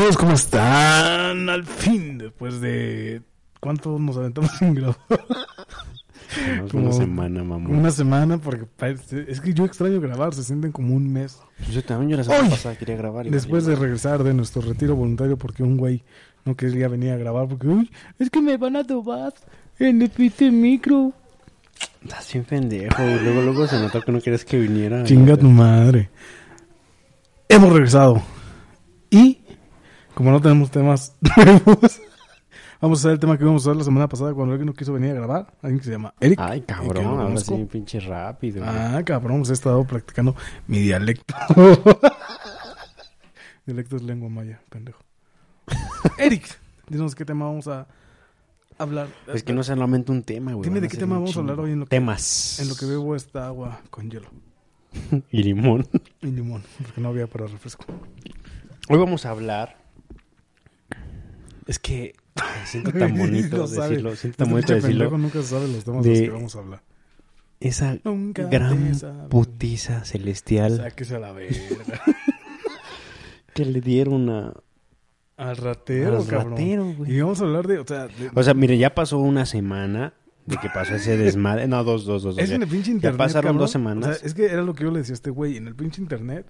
Amigos, ¿cómo están? Al fin, después de... ¿Cuánto nos aventamos sin grabar? Como- una semana, mamá. Una semana, porque parece- es que yo extraño grabar, se sienten como un mes. Yo también, yo la semana pasada quería grabar. y Después de regresar de nuestro retiro voluntario, porque un güey no quería venir a grabar, porque, uy, es que me van a dobar en el pinche micro. Estás bien pendejo. Luego, luego se notó que no querías que viniera. Chinga tu madre. Hemos regresado. Y, como no tenemos temas nuevos, vamos a hacer el tema que íbamos a usar la semana pasada cuando alguien no quiso venir a grabar. Alguien que se llama Eric. Ay, cabrón. Ahora sí, pinche rápido. güey. Ah, cabrón, pues he estado practicando mi dialecto. dialecto es lengua maya, pendejo. Eric, dinos qué tema vamos a hablar. Es que no es solamente un tema, güey. Dime de qué tema vamos a hablar hoy en lo que- Temas. En lo que bebo esta agua con hielo Y limón. y limón, porque no había para refresco. Hoy vamos a hablar. Es que. siento tan bonito sabe. decirlo. Siento tan Este bonito decirlo. nunca sabe los temas de los que vamos a hablar. Esa Nunca gran putiza celestial Sáquese a la verga. que le dieron a. Al ratero, al cabrón. ratero, güey. Y vamos a hablar de, o sea, de- O sea, mire, ya pasó una semana de que pasó ese desmadre. No, dos, dos, dos. es ya. en el pinche internet. pasaron cabrón. dos semanas. O sea, es que era lo que yo le decía a este güey, en el pinche internet.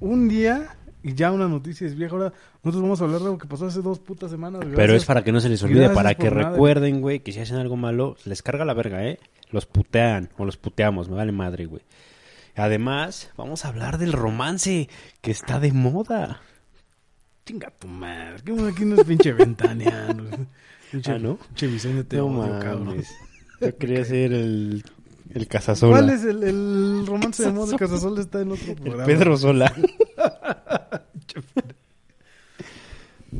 Un día y ya una noticia es vieja. Ahora nosotros vamos a hablar de lo que pasó hace dos putas semanas. Pero es para que no se les olvide, para que nada. recuerden, güey, que si hacen algo malo, les carga la verga, ¿eh? Los putean o los puteamos, me vale madre, güey. Además, vamos a hablar del romance que está de moda. Chinga tu madre. Que aquí no es pinche ventaneando. Pinche, Ah, ¿no? Pinche Vicente te No odio, cabrón. mames. Yo quería ser el, el Casasola. ¿Cuál es el, el romance de moda de Casasol? Está en otro El programa. Pedro Sola.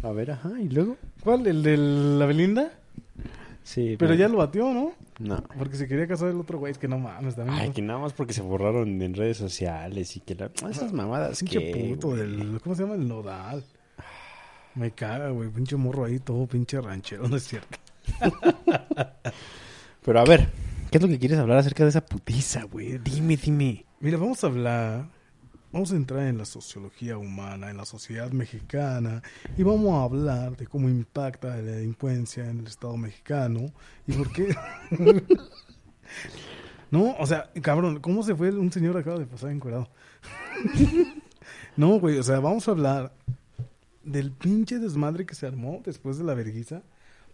a ver, ajá, ¿y luego? ¿Cuál? ¿El de la Belinda? Sí. Pero ya lo batió, ¿no? No. Porque se quería casar el otro güey. Es que no mames, también. Ay, que nada más porque se borraron en redes sociales y que la... esas mamadas Pinche que... puto del... ¿Cómo se llama? El nodal. Me caga, güey. Pinche morro ahí, todo pinche ranchero. No es cierto. Pero a ver, ¿qué es lo que quieres hablar acerca de esa putiza, güey? Dime, dime. Mira, vamos a hablar... Vamos a entrar en la sociología humana, en la sociedad mexicana, y vamos a hablar de cómo impacta la delincuencia en el Estado mexicano y por qué. no, o sea, cabrón, ¿cómo se fue un señor acaba de pasar encuerado? no, güey, o sea, vamos a hablar del pinche desmadre que se armó después de la verguiza.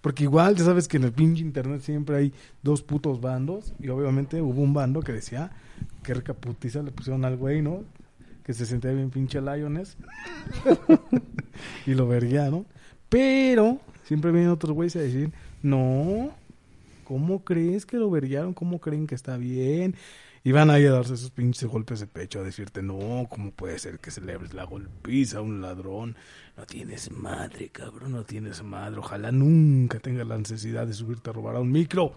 Porque igual, ya sabes que en el pinche internet siempre hay dos putos bandos. Y obviamente hubo un bando que decía que recaputiza le pusieron al güey, ¿no? Que se sentía bien pinche Lioness. y lo verguiaron. Pero siempre vienen otros güeyes a decir, no, ¿cómo crees que lo verguiaron? ¿Cómo creen que está bien? Y van ahí a darse esos pinches golpes de pecho a decirte, no, ¿cómo puede ser que celebres la golpiza a un ladrón? No tienes madre, cabrón, no tienes madre. Ojalá nunca tengas la necesidad de subirte a robar a un micro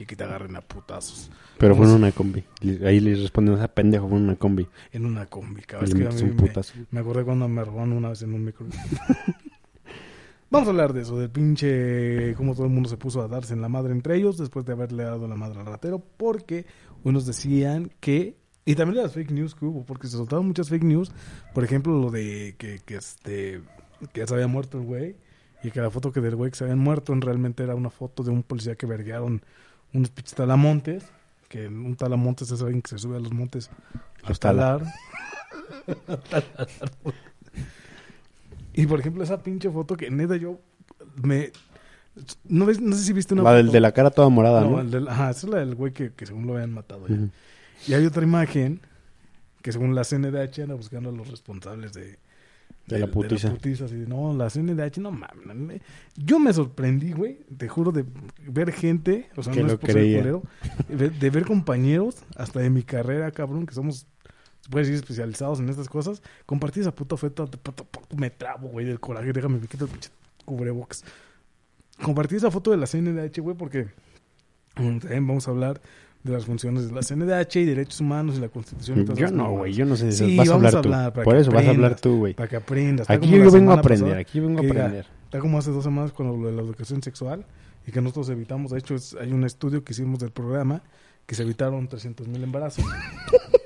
y que te agarren a putazos Pero fue en una combi. Le- Ahí les respondemos a pendejo, fue en una combi. en una combi, cabrón. Le que a mí me, me acordé cuando me robaron una vez en un micro. Vamos a hablar de eso, del pinche cómo todo el mundo se puso a darse en la madre entre ellos después de haberle dado la madre al ratero, porque unos decían que, y también de las fake news que hubo, porque se soltaron muchas fake news, por ejemplo lo de que, que este que ya se había muerto el güey, y que la foto que del güey que se habían muerto en realmente era una foto de un policía que verguearon unos pinches talamontes, que un talamontes es alguien que se sube a los montes a talar. Y por ejemplo, esa pinche foto que neta yo me. No, ves, no sé si viste una La del de la cara toda morada, No, ¿no? el del- ajá, esa es la del güey que, que según lo habían matado. ya. Y hay otra imagen que según la CNDH anda buscando a los responsables de, De la putiza. así de, no, la CNDH, no mames. no me- Yo me sorprendí, güey, te juro, de ver gente, o sea, Que no lo es por ser creía. culero, de, de ver compañeros, hasta de mi carrera, cabrón, que somos, se puede decir, especializados en estas cosas, compartir esa puta oferta, me trabo, güey, del coraje, déjame, me quito el pinche cubrebocas. Compartí esa foto de la CNDH, güey, porque mm, también vamos a hablar de las funciones de la CNDH y derechos humanos y la Constitución. y todas Yo no, güey, yo no sé de eso. Sí, vas a hablar a tú. hablar para Por eso vas a hablar tú, güey. Para que aprendas. Está Aquí yo vengo a aprender, pasada, aquí vengo a que diga, aprender. Está como hace dos semanas con lo de la educación sexual y que nosotros evitamos. De hecho, es- hay un estudio que hicimos del programa que se evitaron 300 mil embarazos.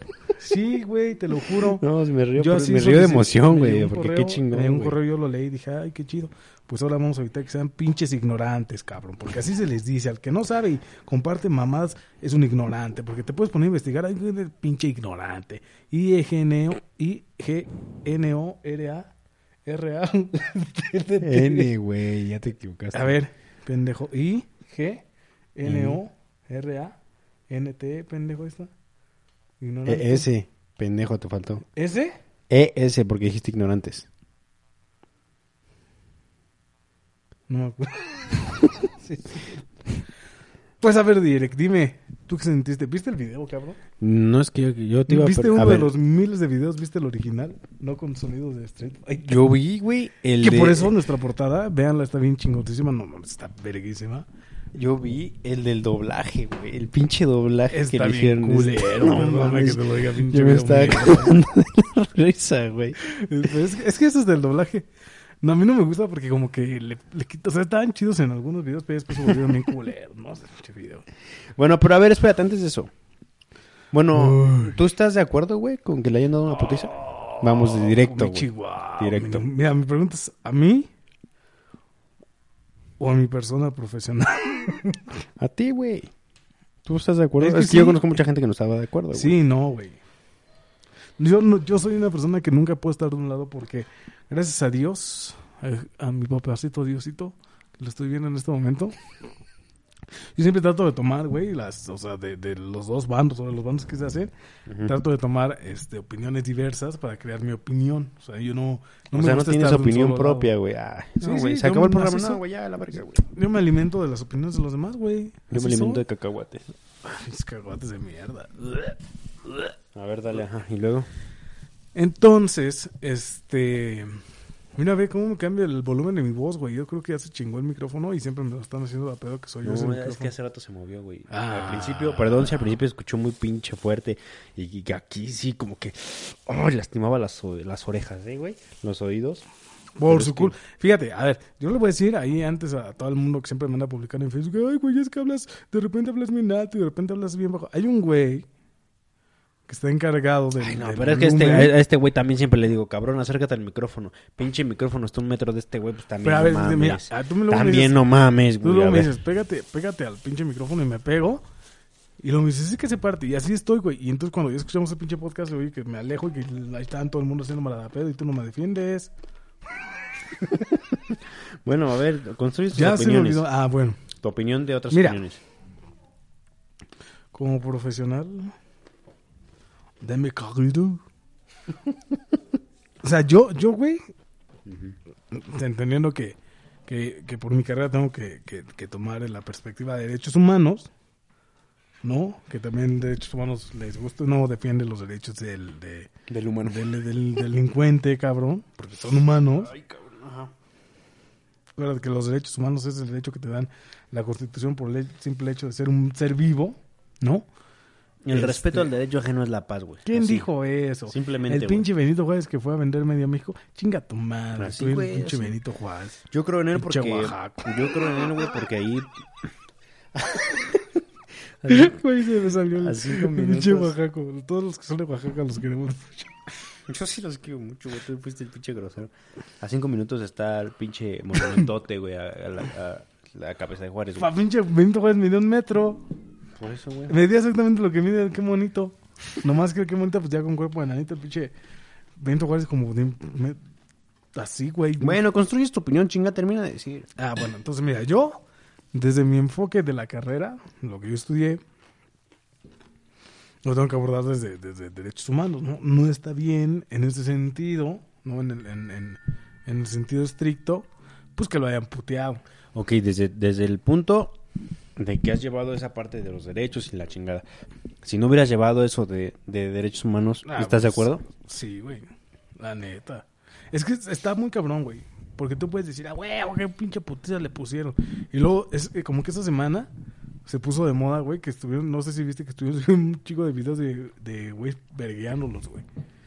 Sí, güey, te lo juro. No, me río, Yo por- así me río de emoción, güey, porque correo- qué chingón, llegó un correo yo lo leí y dije, ay, qué chido. Pues ahora vamos a evitar que sean pinches ignorantes, cabrón. Porque así se les dice. Al que no sabe y comparte mamadas es un ignorante. Porque te puedes poner a investigar, ay, pinche ignorante. I-E-G-N-O, I-G-N-O-R-A, R-A. N, güey, ya te equivocaste. A ver, pendejo. I-G-N-O-R-A-N-T, pendejo esta. Ignorante. E- S, pendejo, te faltó. ¿Ese? E-S, porque dijiste ignorantes. No me acuerdo. Sí, sí. Pues a ver, Direct, dime, ¿tú qué sentiste? ¿Viste el video, cabrón? No es que yo, yo te iba a... ¿Viste uno a de ver, los miles de videos? ¿Viste el original? No con sonidos de Street Fighter. Yo vi, güey, el Que de... por eso nuestra portada, véanla, está bien chingotísima. No mames, está verguísima. Yo vi el del doblaje, güey. El pinche doblaje que Está le bien hicieron. culero. No mames. que te lo diga, pinche Yo me estaba cagando de la risa, güey. Es, que- es que eso es del doblaje. No, a mí no me gusta porque como que le, le. O sea, estaban chidos en algunos videos, pero después se volvieron bien culeros, ¿no? Ese pinche video. Bueno, pero a ver, espérate, antes de eso. Bueno, Uy. ¿tú estás de acuerdo, güey, con que le hayan dado una putiza? Vamos de directo, Mi güey. chihuahua. Directo. Mira, mira, mi pregunta es, ¿a mí o a mi persona profesional? A ti, güey. ¿Tú estás de acuerdo? Es Es que que, yo sí. conozco mucha gente que no estaba de acuerdo. Sí, no, güey. Yo, no- yo soy una persona que nunca puedo estar de un lado porque, gracias a Dios, a, a mi papacito Diosito, que lo estoy viendo en este momento, yo siempre trato de tomar, güey, las, o sea, de, de los dos bandos o de los bandos que se hacen, trato de tomar este, opiniones diversas para crear mi opinión. O sea, yo no, no o sea, no gusta tienes de un opinión propia, güey. Ah, Sí, no, güey. sí, Se acabó el me programa. No, güey, ya, la verga, güey. Yo me alimento de las opiniones de los demás, güey. Yo me alimento soy. de cacahuate. Mis cacahuates de mierda. A ver, dale, ajá. ¿Y luego? Entonces, este. Mira, ve cómo me cambia el volumen de mi voz, güey. Yo creo que ya se chingó el micrófono y siempre me lo están haciendo la pedo que soy yo. No, ese es micrófono. que hace rato se movió, güey. Ah. Al principio, perdón si al principio escuchó muy pinche fuerte y, y que aquí sí como que oh, lastimaba las, o- las orejas, ¿eh, güey? Los oídos. Por su cool. Fíjate, a ver, yo le voy a decir ahí antes a todo el mundo que siempre me anda publicando en Facebook, ay, güey, es que hablas, de repente hablas bien alto y de repente hablas bien bajo. Hay un güey que está encargado de. Ay, no, pero es que este, a este güey también siempre le digo, cabrón, acércate al micrófono. Pinche micrófono está un metro de este güey, pues también Pero a no ver, mames. mira, ah, tú me luego me también dices- no mames, Tú güey. luego a me dices, pégate, pégate al pinche micrófono y me pego. Y luego me dices, sí que se parte. Y así estoy, güey. Y entonces cuando ya escuchamos ese pinche podcast, oye, que me alejo y que ahí están todo el mundo haciendo mala pedo y tú no me defiendes. Bueno, a ver, construye tus Ya se me opiniones. Ah, bueno. Tu opinión de otras Mira. opiniones. Como profesional, de mi carrera. o sea, yo, yo, güey, entendiendo que, que, que por mi carrera tengo que, que, que tomar la perspectiva de derechos humanos, ¿no? Que también derechos humanos les gusta, no defiende los derechos del, de, Del humano. del, del delincuente, cabrón, porque son humanos. Ay, cabrón, ajá. Recuerda que los derechos humanos es el derecho que te dan la Constitución por el simple hecho de ser un ser vivo, ¿no? El Este- respeto al derecho ajeno es la paz, güey. ¿Quién Así. dijo eso? Simplemente, El pinche Benito Juárez que fue a vender medio México. Chinga tu madre. Así, tú güey, el pinche. Benito Juárez. Yo creo en él porque... Oaxaca. Yo creo en él, güey, porque ahí... Güey, se me salió el pinche. Oaxaca. Todos los que son de Oaxaca los queremos mucho. Yo sí los quiero mucho, güey. Tú fuiste el pinche grosero. A cinco minutos está el pinche monumentote, güey, a, a la, a la cabeza de Juárez. Pa, pinche Benito Juárez midió un metro. Por eso, güey. Medía exactamente lo que mide. Qué bonito. Nomás que qué bonito, pues ya con cuerpo de nanito. El pinche Benito Juárez como de... me- así, güey. Bueno, construyes tu opinión, chinga, termina de decir. Ah, bueno, entonces mira, yo, desde mi enfoque de la carrera, lo que yo estudié, lo tengo que abordar desde, desde derechos humanos, ¿no? No está bien en ese sentido, ¿no? En el, en, en- en el sentido estricto, pues que lo hayan puteado. Ok, desde, desde el punto de que has llevado esa parte de los derechos y la chingada. Si no hubieras llevado eso de, de derechos humanos, Ah, ¿estás de pues, acuerdo? Sí, güey, la neta. Es que está muy cabrón, güey. Porque tú puedes decir, ah, güey, qué pinche putiza le pusieron. Y luego, es que como que esta semana se puso de moda, güey, que estuvieron, no sé si viste que estuvieron un chico de videos de, de güey, vergueándolos, güey.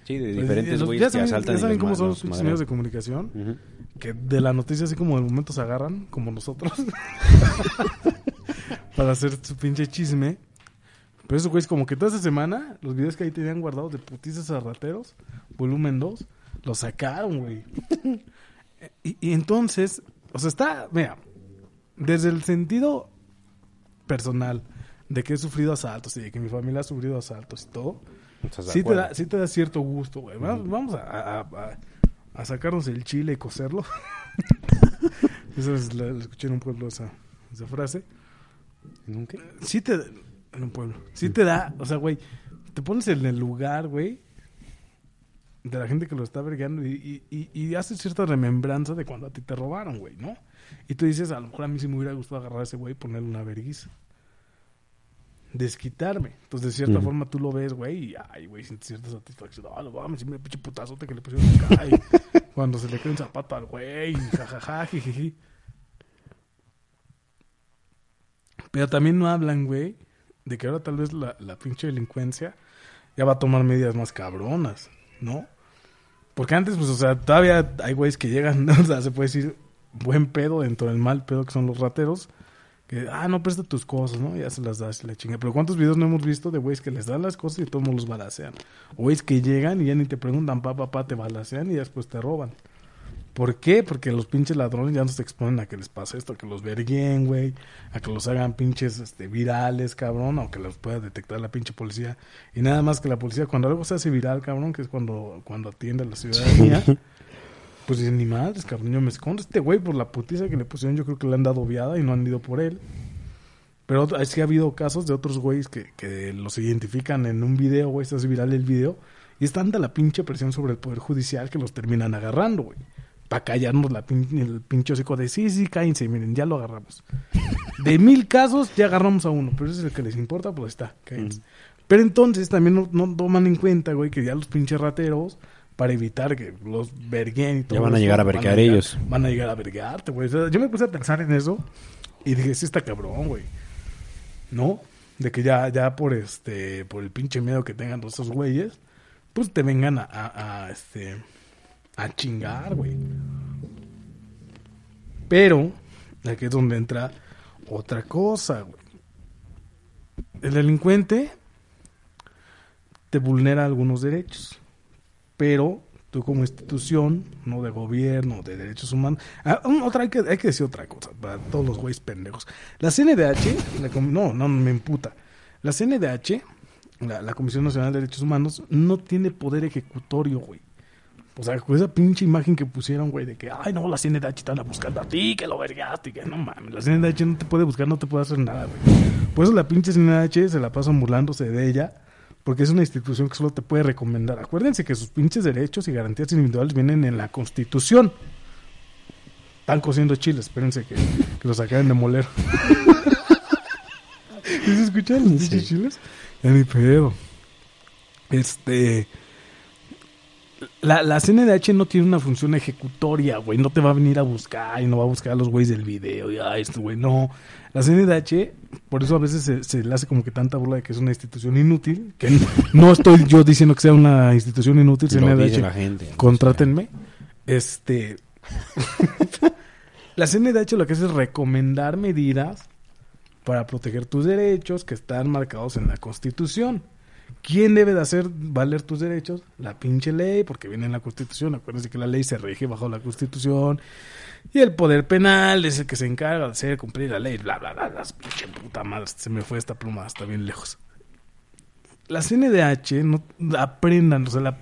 Sí, de Pues, diferentes güeyes ya que saben, asaltan ya y saben los cómo son los medios de comunicación. Que de la noticia así como de momento se agarran, como nosotros. para hacer su pinche chisme. Pero esos güeyes, como que toda esa semana, los videos que ahí tenían guardados de putizas a rateros, volumen 2, los sacaron, güey. y, y entonces, o sea, está, mira, desde el sentido personal de que he sufrido asaltos y de que mi familia ha sufrido asaltos y todo, ¿Estás de sí te, da, sí te da cierto gusto, güey. Vamos, a, a- a- a sacarnos el chile y coserlo. Esa es la, la escuché en un pueblo esa, esa frase. ¿Nunca? Sí te en un pueblo. Sí te da, o sea, güey, te pones en el lugar, güey, de la gente que lo está vergueando y, y, y, y haces cierta remembranza de cuando a ti te robaron, güey, ¿no? Y tú dices, a lo mejor a mí sí me hubiera gustado agarrar a ese güey y ponerle una verguiza. Desquitarme. Entonces, de cierta Ujú. forma, tú lo ves, güey, y ay, güey, sientes cierta satisfacción. Ah, lo vamos, me pinche putazote que le pusieron acá. y cuando se le cae un zapato al güey, jajaja, jijiji. Pero también no hablan, güey, de que ahora tal vez la, la pinche delincuencia ya va a tomar medidas más cabronas, ¿no? Porque antes, pues, o sea, todavía hay güeyes que llegan, o sea, se puede decir buen pedo dentro del mal pedo que son los rateros. Que, ah, no presta tus cosas, ¿no? Ya se las das y la chinga. Pero ¿cuántos videos no hemos visto de güeyes que les dan las cosas y todos los balacean? O güeyes que llegan y ya ni te preguntan, pa, pa, pa, te balacean y después te roban. ¿Por qué? Porque los pinches ladrones ya no se exponen a que les pase esto, a que los verguen, güey, a que los hagan pinches este, virales, cabrón, o que los pueda detectar la pinche policía. Y nada más que la policía, cuando algo se hace viral, cabrón, que es cuando, cuando atiende a la ciudadanía, pues dicen, ni madres, cabrón, yo me escondo. Este güey, por la putiza que le pusieron, yo creo que le han dado viada y no han ido por él. Pero otro- sí ha habido casos de otros güeyes que, que los identifican en un video, güey, se hace viral el video, y es tanta la pinche presión sobre el Poder Judicial que los terminan agarrando, güey. Para callarnos la pin- el pinche hocico de sí, sí, cállense, miren, ya lo agarramos. De mil casos, ya agarramos a uno, pero ese es el que les importa, pues está, cállense. Pero entonces también no, no toman en cuenta, güey, que ya los pinches rateros, para evitar que los verguen y todo Ya van a llegar a llegar- ellos. Van a llegar a verguearte, güey. O sea, yo me puse a pensar en eso y dije, sí está cabrón, güey. ¿No? De que ya, ya por este, por el pinche miedo que tengan todos esos güeyes, pues te vengan a, a, a, este, a chingar, güey. Pero, aquí es donde entra otra cosa, güey. El delincuente te vulnera algunos derechos, pero tú como institución, no de gobierno, de derechos humanos, ah, otra hay que, decir otra cosa para todos los güeyes pendejos. La CNDH, la no, no me imputa. La CNDH, la, Comisión Nacional de Derechos Humanos, no tiene poder ejecutorio, güey. O sea, con esa pinche imagen que pusieron, güey, de que, ay, no, la CNDH anda buscando a ti, que lo vergaste, que no mames, la CNDH no te puede buscar, no te puede hacer nada, güey. Por eso la pinche CNDH se la pasan burlándose de ella, porque es una institución que solo te puede recomendar. Acuérdense que sus pinches derechos y garantías individuales vienen en la Constitución. Están cociendo chiles, espérense que, que los acaben de moler. ¿Sí se escuchan los pinches Sí. chiles? Ya ni pedo. Este. La, la CNDH no tiene una función ejecutoria, güey. No te va a venir a buscar y no va a buscar a los güeyes del video. Y, ay, este güey, no. La CNDH, por eso a veces se, se le hace como que tanta burla de que es una institución inútil. Que no estoy yo diciendo que sea una institución inútil, Lo dice CNDH. la gente. Contrátenme. Este. la CNDH lo que hace es recomendar medidas para proteger tus derechos que están marcados en la Constitución. ¿Quién debe de hacer valer tus derechos? La pinche ley, porque viene en la Constitución. Acuérdense que la ley se rige bajo la Constitución. Y el poder penal es el que se encarga de hacer cumplir la ley. Bla, bla, bla. Las pinche puta madre. Se me fue esta pluma hasta bien lejos. La CNDH, no, aprendan. O sea,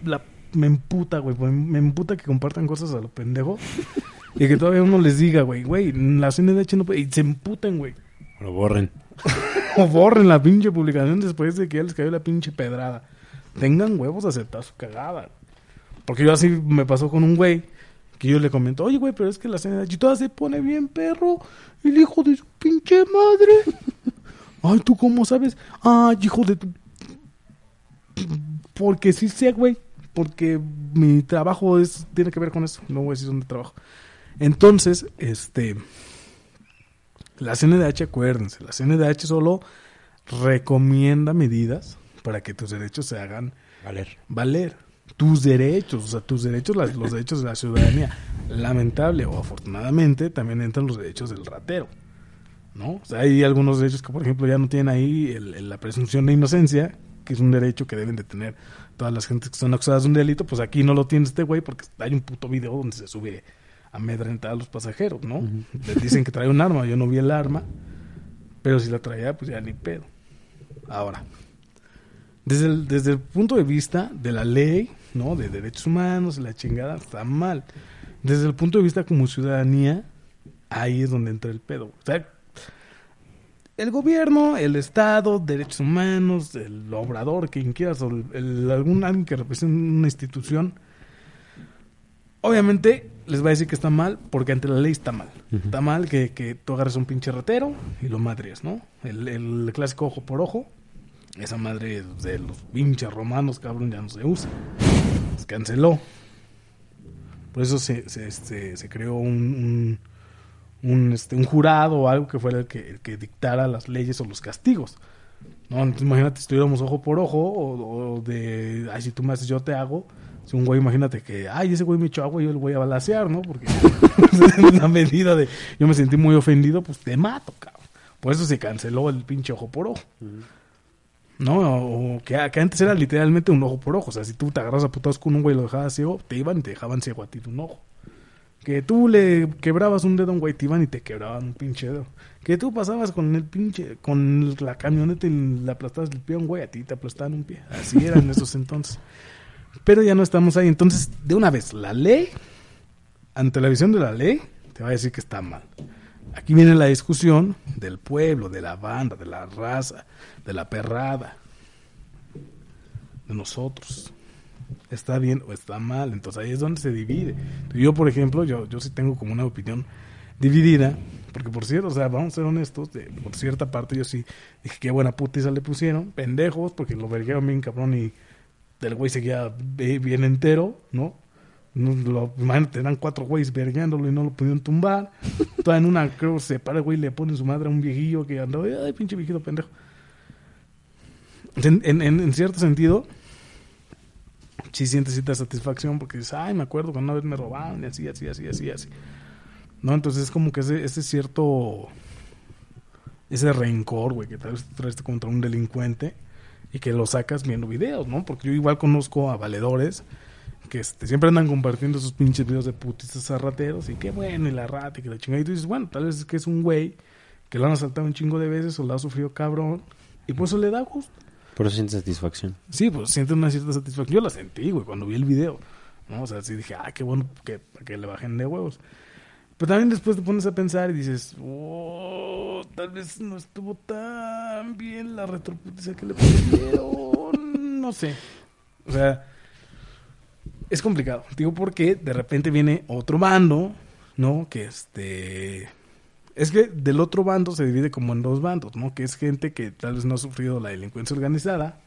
me emputa, güey. Me, emputa que compartan cosas a lo pendejo. y que todavía uno les diga, güey, güey, la CNDH no puede. Se emputen, güey. Lo borren. O borren la pinche publicación después de que ya les cayó la pinche pedrada. Tengan huevos a aceptar su cagada. Porque yo así me pasó con un güey que yo le comento, oye güey, pero es que la CNDH toda se pone bien perro. El hijo de su pinche madre. Ay, ¿tú cómo sabes? Ay, hijo de tu... Porque sí sé, güey. Porque mi trabajo es tiene que ver con eso. No voy a decir dónde trabajo. Entonces, este... La CNDH, acuérdense, la CNDH solo recomienda medidas para que tus derechos se hagan Valer. valer. Tus derechos, o sea, tus derechos, las- los derechos de la ciudadanía. Lamentable o afortunadamente también entran los derechos del ratero. ¿no? O sea, hay algunos derechos que, por ejemplo, ya no tienen ahí el- el- la presunción de inocencia, que es un derecho que deben de tener todas las gentes que son acusadas de un delito, pues aquí no lo tiene este güey porque hay un puto video donde se sube amedrentar a los pasajeros, ¿no? Les dicen que trae un arma, yo no vi el arma, pero si la traía, pues ya ni pedo. Ahora, desde el, desde el punto de vista de la ley, ¿no? De derechos humanos, la chingada, está mal. Desde el punto de vista como ciudadanía, ahí es donde entra el pedo. O sea, el gobierno, el Estado, derechos humanos, el obrador, quien quieras, o el, el- algún alguien que represente una institución, obviamente les va a decir que está mal porque ante la ley está mal. Está mal que, que tú agarres un pinche ratero y lo madres, ¿no? El, el clásico ojo por ojo. Esa madre de los pinches romanos, cabrón, ya no se usa. Se canceló. Por eso se, se, este, se creó un, un, un, este, un jurado o algo que fuera el que, el que dictara las leyes o los castigos. ¿no? Entonces, imagínate si estuviéramos ojo por ojo o, o de, ay, si tú me haces, yo te hago. Si un güey, imagínate que, ay, ese güey me echó agua, yo le voy a balasear, ¿no? Porque en una medida de, yo me sentí muy ofendido, pues te mato, cabrón. Por eso se canceló el pinche ojo por ojo. ¿no? O que, antes era literalmente un ojo por ojo. O sea, si tú te agarras a putados con un güey y lo dejabas ciego, te iban y te dejaban ciego a ti de un ojo. Que tú le quebrabas un dedo a un güey, te iban y te quebraban un pinche dedo. Que tú pasabas con el pinche, con la camioneta y le aplastabas el pie a un güey, a ti te aplastaban un pie. Así eran esos entonces. Pero ya no estamos ahí. Entonces, de una vez, la ley, ante la visión de la ley, te va a decir que está mal. Aquí viene la discusión del pueblo, de la banda, de la raza, de la perrada, de nosotros. ¿Está bien o está mal? Entonces ahí es donde se divide. Yo, por ejemplo, yo, yo sí tengo como una opinión dividida, porque por cierto, o sea, vamos a ser honestos, de- por cierta parte yo sí dije qué buena putiza le pusieron, pendejos, porque lo verguearon bien cabrón y del güey seguía bien entero, ¿no? Lo, imagínate, eran cuatro güeyes vergueándolo y no lo pudieron tumbar. Toda en una creo se para el güey y le pone su madre a un viejillo que andaba, ay, pinche viejito pendejo. En, en, en- en cierto sentido, sí sientes cierta satisfacción porque dices, ay, me acuerdo cuando una vez me robaron y así, así, así, así, así. ¿No? Entonces es como que ese, ese cierto, ese rencor, güey, que tal vez traes contra un delincuente y que lo sacas viendo videos, ¿no? Porque yo igual conozco a valedores que este, siempre andan compartiendo sus pinches videos de putistas a rateros y qué bueno, y la rata y que la chingada. Y tú dices, bueno, tal vez es que es un güey que lo han asaltado un chingo de veces o lo ha sufrido cabrón y por eso le da gusto. Por eso sientes satisfacción. Sí, pues siente una cierta satisfacción. Yo la sentí, güey, cuando vi el video. ¿no? O sea, sí dije, ah, qué bueno que, que le bajen de huevos. Pero también después te pones a pensar y dices, oh, tal vez no estuvo tan bien la retroputiza que le pusieron. No sé. O sea, es complicado. Digo, porque de repente viene otro bando, ¿no? Que este. Es que del otro bando se divide como en dos bandos, ¿no? Que es gente que tal vez no ha sufrido la delincuencia organizada.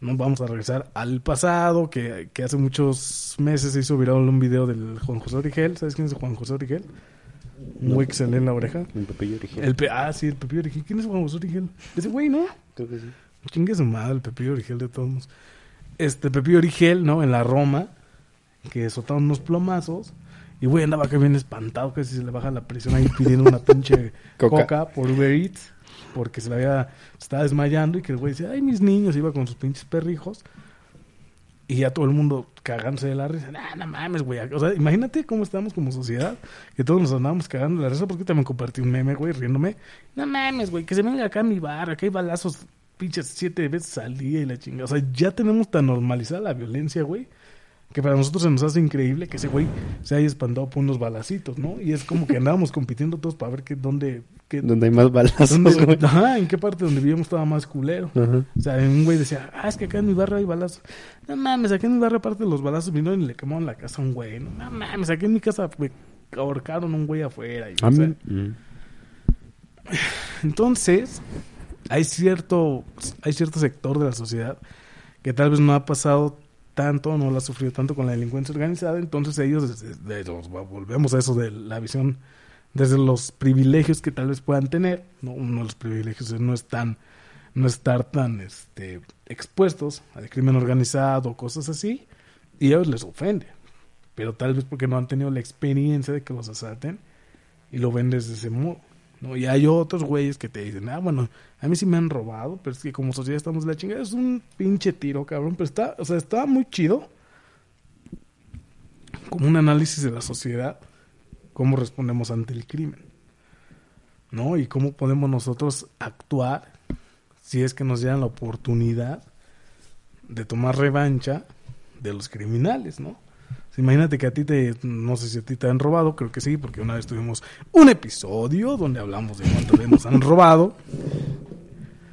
No vamos a regresar al pasado, que, que hace muchos meses se hizo viral un video del Juan José Origel. ¿Sabes quién es Juan José Origel? Un No. güey que se lee en la oreja. Un pepillo original. El pe- ah, sí, el Pepillo Origel. ¿Quién es Juan José Origel? Ese güey, ¿no? Creo que sí. Chingue su madre, el Pepillo Origel de todos modos. Este Pepillo Origel, ¿no? En la Roma, que soltaron unos plomazos. Y güey andaba acá bien espantado, que si se le baja la presión ahí pidiendo una pinche Coca. coca. por Uber Eats, porque se le había, se estaba desmayando y que el güey decía, ay, mis niños, iba con sus pinches perrijos. Y ya todo el mundo cagándose de la risa. Nah, no mames, güey. O sea, imagínate cómo estamos como sociedad. Que todos nos andábamos cagando de la risa. Porque también compartí un meme, güey, riéndome. No mames, güey. Que se venga acá a mi bar. Acá hay balazos pinches siete veces al día y la chingada. O sea, ya tenemos tan normalizada la violencia, güey. Que para nosotros se nos hace increíble que ese güey se haya espantado por unos balacitos, ¿no? Y es como que andábamos compitiendo todos para ver que dónde... Donde hay más balazos, dónde- güey. ajá, en qué parte donde vivíamos estaba más culero. Ajá. O sea, un güey decía, ah, es que acá en mi barrio hay balazos. No mames, acá en mi barrio, aparte de los balazos, vinieron y le quemaron la casa a un güey. No, no mames, acá en mi casa me ahorcaron a un güey afuera. y, o sea, Mm. entonces, hay cierto, hay cierto sector de la sociedad que tal vez no ha pasado tanto, no lo ha sufrido tanto con la delincuencia organizada, entonces ellos, volvemos a eso de la visión, desde los privilegios que tal vez puedan tener, ¿no? uno de los privilegios es no estar, no estar tan este, expuestos al crimen organizado, cosas así, y a ellos les ofende, pero tal vez porque no han tenido la experiencia de que los asalten y lo ven desde ese modo. ¿No? Y hay otros güeyes que te dicen, ah, bueno, a mí sí me han robado, pero es que como sociedad estamos de la chingada. Es un pinche tiro, cabrón, pero está, o sea, está muy chido. Como un análisis de la sociedad, cómo respondemos ante el crimen, ¿no? Y cómo podemos nosotros actuar si es que nos dieran la oportunidad de tomar revancha de los criminales, ¿no? Imagínate que a ti te, no sé si a ti te han robado, creo que sí, porque una vez tuvimos un episodio donde hablamos de cuánto nos han robado.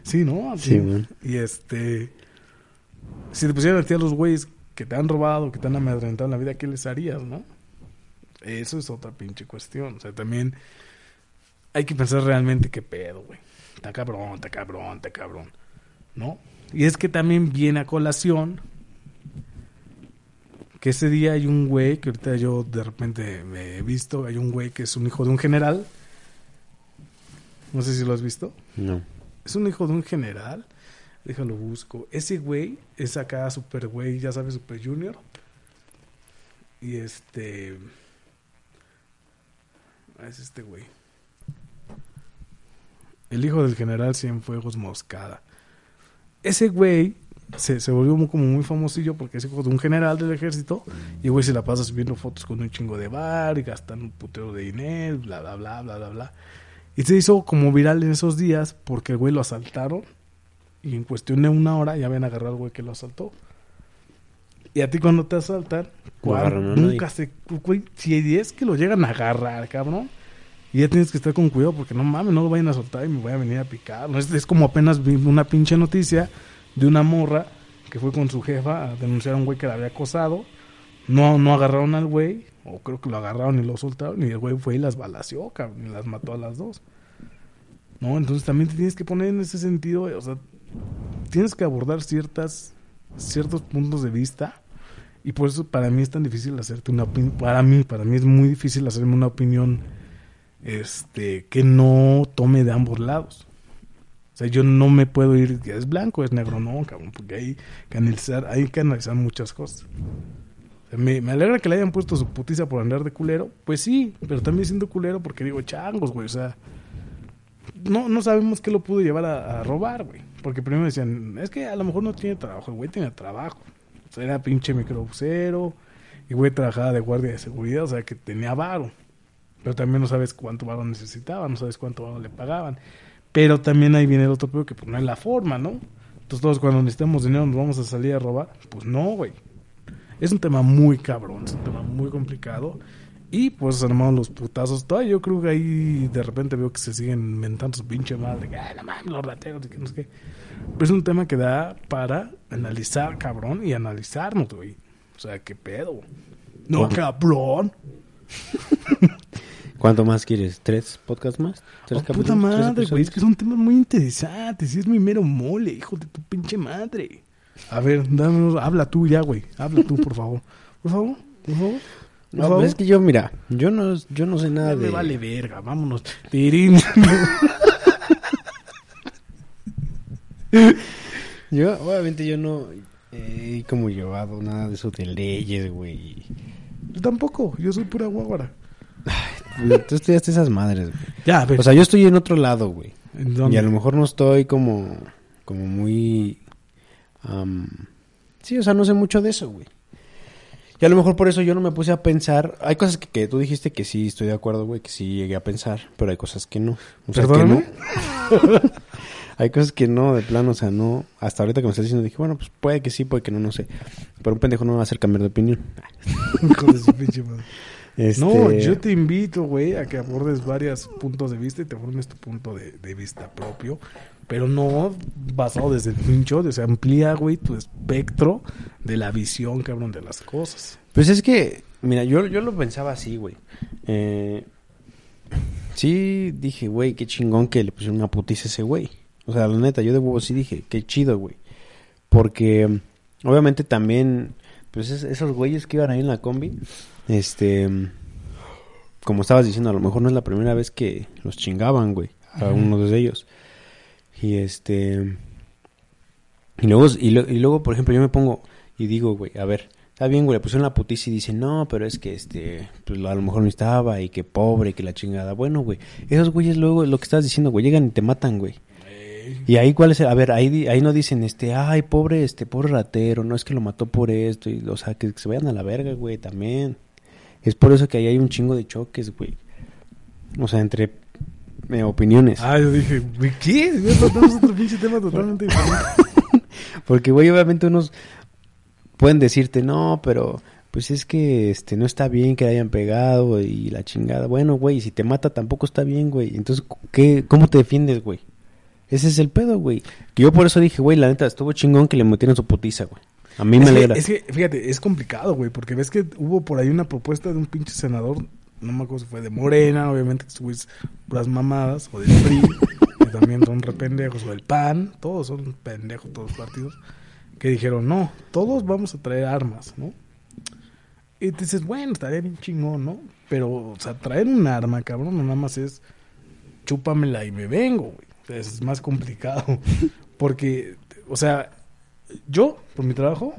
Sí, ¿no? Sí, güey. Y este, si te pusieran a ti a los güeyes que te han robado, que te han amedrentado en la vida, ¿qué les harías, no? Eso es otra pinche cuestión. O sea, también hay que pensar realmente qué pedo, güey. Está cabrón, está cabrón, está cabrón. ¿No? Y es que también viene a colación que ese día hay un güey que ahorita yo de repente me he visto, hay un güey que es un hijo de un general. No sé si lo has visto. No. Es un hijo de un general. Déjalo busco. Ese güey es acá super güey, ya sabes, super junior. Y este... ah, Es este güey. El hijo del general Cienfuegos Moscada. Ese güey se, se volvió muy- como muy famosillo porque es hijo de un general del ejército. Y güey se la pasa subiendo fotos con un chingo de bar y gastando un putero de dinero, bla, bla, bla, bla, bla, bla. Y se hizo como viral en esos días porque el güey lo asaltaron. Y en cuestión de una hora ya habían agarrado al güey que lo asaltó. Y a ti cuando te asaltan, a nunca se... Güey, si es que lo llegan a agarrar, cabrón. Y ya tienes que estar con cuidado porque no mames, no lo vayan a soltar y me voy a venir a picar. No, es, es como apenas vi una pinche noticia de una morra que fue con su jefa a denunciar a un güey que la había acosado. No, no agarraron al güey, o creo que lo agarraron y lo soltaron, y el güey fue y las balació, cabrón, y las mató a las dos. ¿No? Entonces también te tienes que poner en ese sentido, o sea, tienes que abordar ciertas, ciertos puntos de vista, y por eso para mí es tan difícil hacerte una opinión, para mí, para mí es muy difícil hacerme una opinión este que no tome de ambos lados. O sea, yo no me puedo ir, es blanco, es negro, no, cabrón, porque hay que analizar, hay que analizar muchas cosas. O sea, me, me alegra que le hayan puesto su putiza por andar de culero, pues sí, pero también siendo culero porque digo, changos, güey, o sea, no, no sabemos qué lo pudo llevar a, robar, güey. Porque primero decían, es que a lo mejor no tiene trabajo, el güey tiene trabajo. O sea, era pinche microbusero, y güey trabajaba de guardia de seguridad, o sea, que tenía varo. Pero también no sabes cuánto varo necesitaba, no sabes cuánto varo le pagaban. Pero también ahí viene el otro pedo que pues no es la forma, ¿no? Entonces todos cuando necesitamos dinero nos vamos a salir a robar. Pues no, güey. Es un tema muy cabrón, es un tema muy complicado. Y pues armamos los putazos. Todavía yo creo que ahí de repente veo que se siguen inventando su pinche madre. Que, "Ay, no mames, los rateros y que no sé qué. Pero es un tema que da para analizar, cabrón, y analizarnos, güey. O sea, qué pedo. No, cabrón. ¿Cuánto más quieres? ¿Tres podcasts más? ¿Tres Oh, puta madre, güey. Es que son temas muy interesantes. Es mi mero mole, hijo de tu pinche madre. A ver, dame, habla tú ya, güey. Habla tú, por favor. Por favor, por favor. Por No, favor. pues es que yo, mira, yo no, yo no sé nada Ya de... me vale verga, vámonos. Tirín. Yo, obviamente, yo no he como llevado nada de eso de leyes, güey. Yo tampoco, yo soy pura guaguara. Tú estudiaste esas madres, güey. Ya, ver. O sea, yo estoy en otro lado, güey. Y a lo mejor no estoy como, como muy... am, sí, o sea, no sé mucho de eso, güey. Y a lo mejor por eso yo no me puse a pensar... Hay cosas que, que tú dijiste que sí estoy de acuerdo, güey, que sí llegué a pensar, pero hay cosas que no. O sea, que no. hay cosas que no, de plano, o sea, no... Hasta ahorita que me estás diciendo, dije, bueno, pues puede que sí, puede que no, no sé. Pero un pendejo no me va a hacer cambiar de opinión. Hijo de su pinche madre. Este, No, yo te invito, güey, a que abordes varios puntos de vista y te formes tu punto de, de vista propio, pero no basado desde el pincho, o sea, amplía, güey, tu espectro de la visión, cabrón, de las cosas. Pues es que, mira, yo, yo lo pensaba así, güey. Eh, sí, dije, güey, qué chingón que le pusieron una putiza a ese güey. O sea, la neta, yo de huevo sí dije, qué chido, güey. Porque, obviamente también, pues es- esos güeyes que iban ahí en la combi, este, como estabas diciendo, a lo mejor no es la primera vez que los chingaban, güey, a uno de ellos. Y este, y luego, y, lo- y luego, por ejemplo, yo me pongo y digo, güey, a ver, Está bien, güey, le pusieron la putiza y dicen, no, pero es que este, pues a lo mejor no estaba y que pobre, que la chingada. Bueno, güey, esos güeyes luego, lo que estás diciendo, güey, llegan y te matan, güey. Y ahí, ¿cuál es? el- A ver, ahí, ahí no dicen, este, ay, pobre, este, pobre ratero, no es que lo mató por esto, y, o sea, que se vayan a la verga, güey, también. Es por eso que ahí hay un chingo de choques, güey. O sea, entre eh, opiniones. Ah, yo dije, ¿de qué? Tratamos otro pinche tema totalmente diferente. Porque, güey, obviamente unos pueden decirte, no, pero pues es que este no está bien que le hayan pegado y la chingada. Bueno, güey, si te mata tampoco está bien, güey. Entonces, ¿qué, ¿cómo te defiendes, güey? Ese es el pedo, güey. Que Yo por eso dije, güey, la neta, estuvo chingón que le metieron su putiza, güey. A mí me es, alegra. que, es que, fíjate, es complicado, güey, porque ves que hubo por ahí una propuesta de un pinche senador, no me acuerdo si fue de Morena, obviamente que estuviste puras mamadas, o del PRI, que también son rependejos, o del PAN, todos son pendejos, todos los partidos, que dijeron, no, todos vamos a traer armas, ¿no? Y te dices, bueno, estaría bien chingón, ¿no? Pero, o sea, traer un arma, cabrón, no nada más es chúpamela y me vengo, güey. Es más complicado. Porque, o sea, yo, por mi trabajo,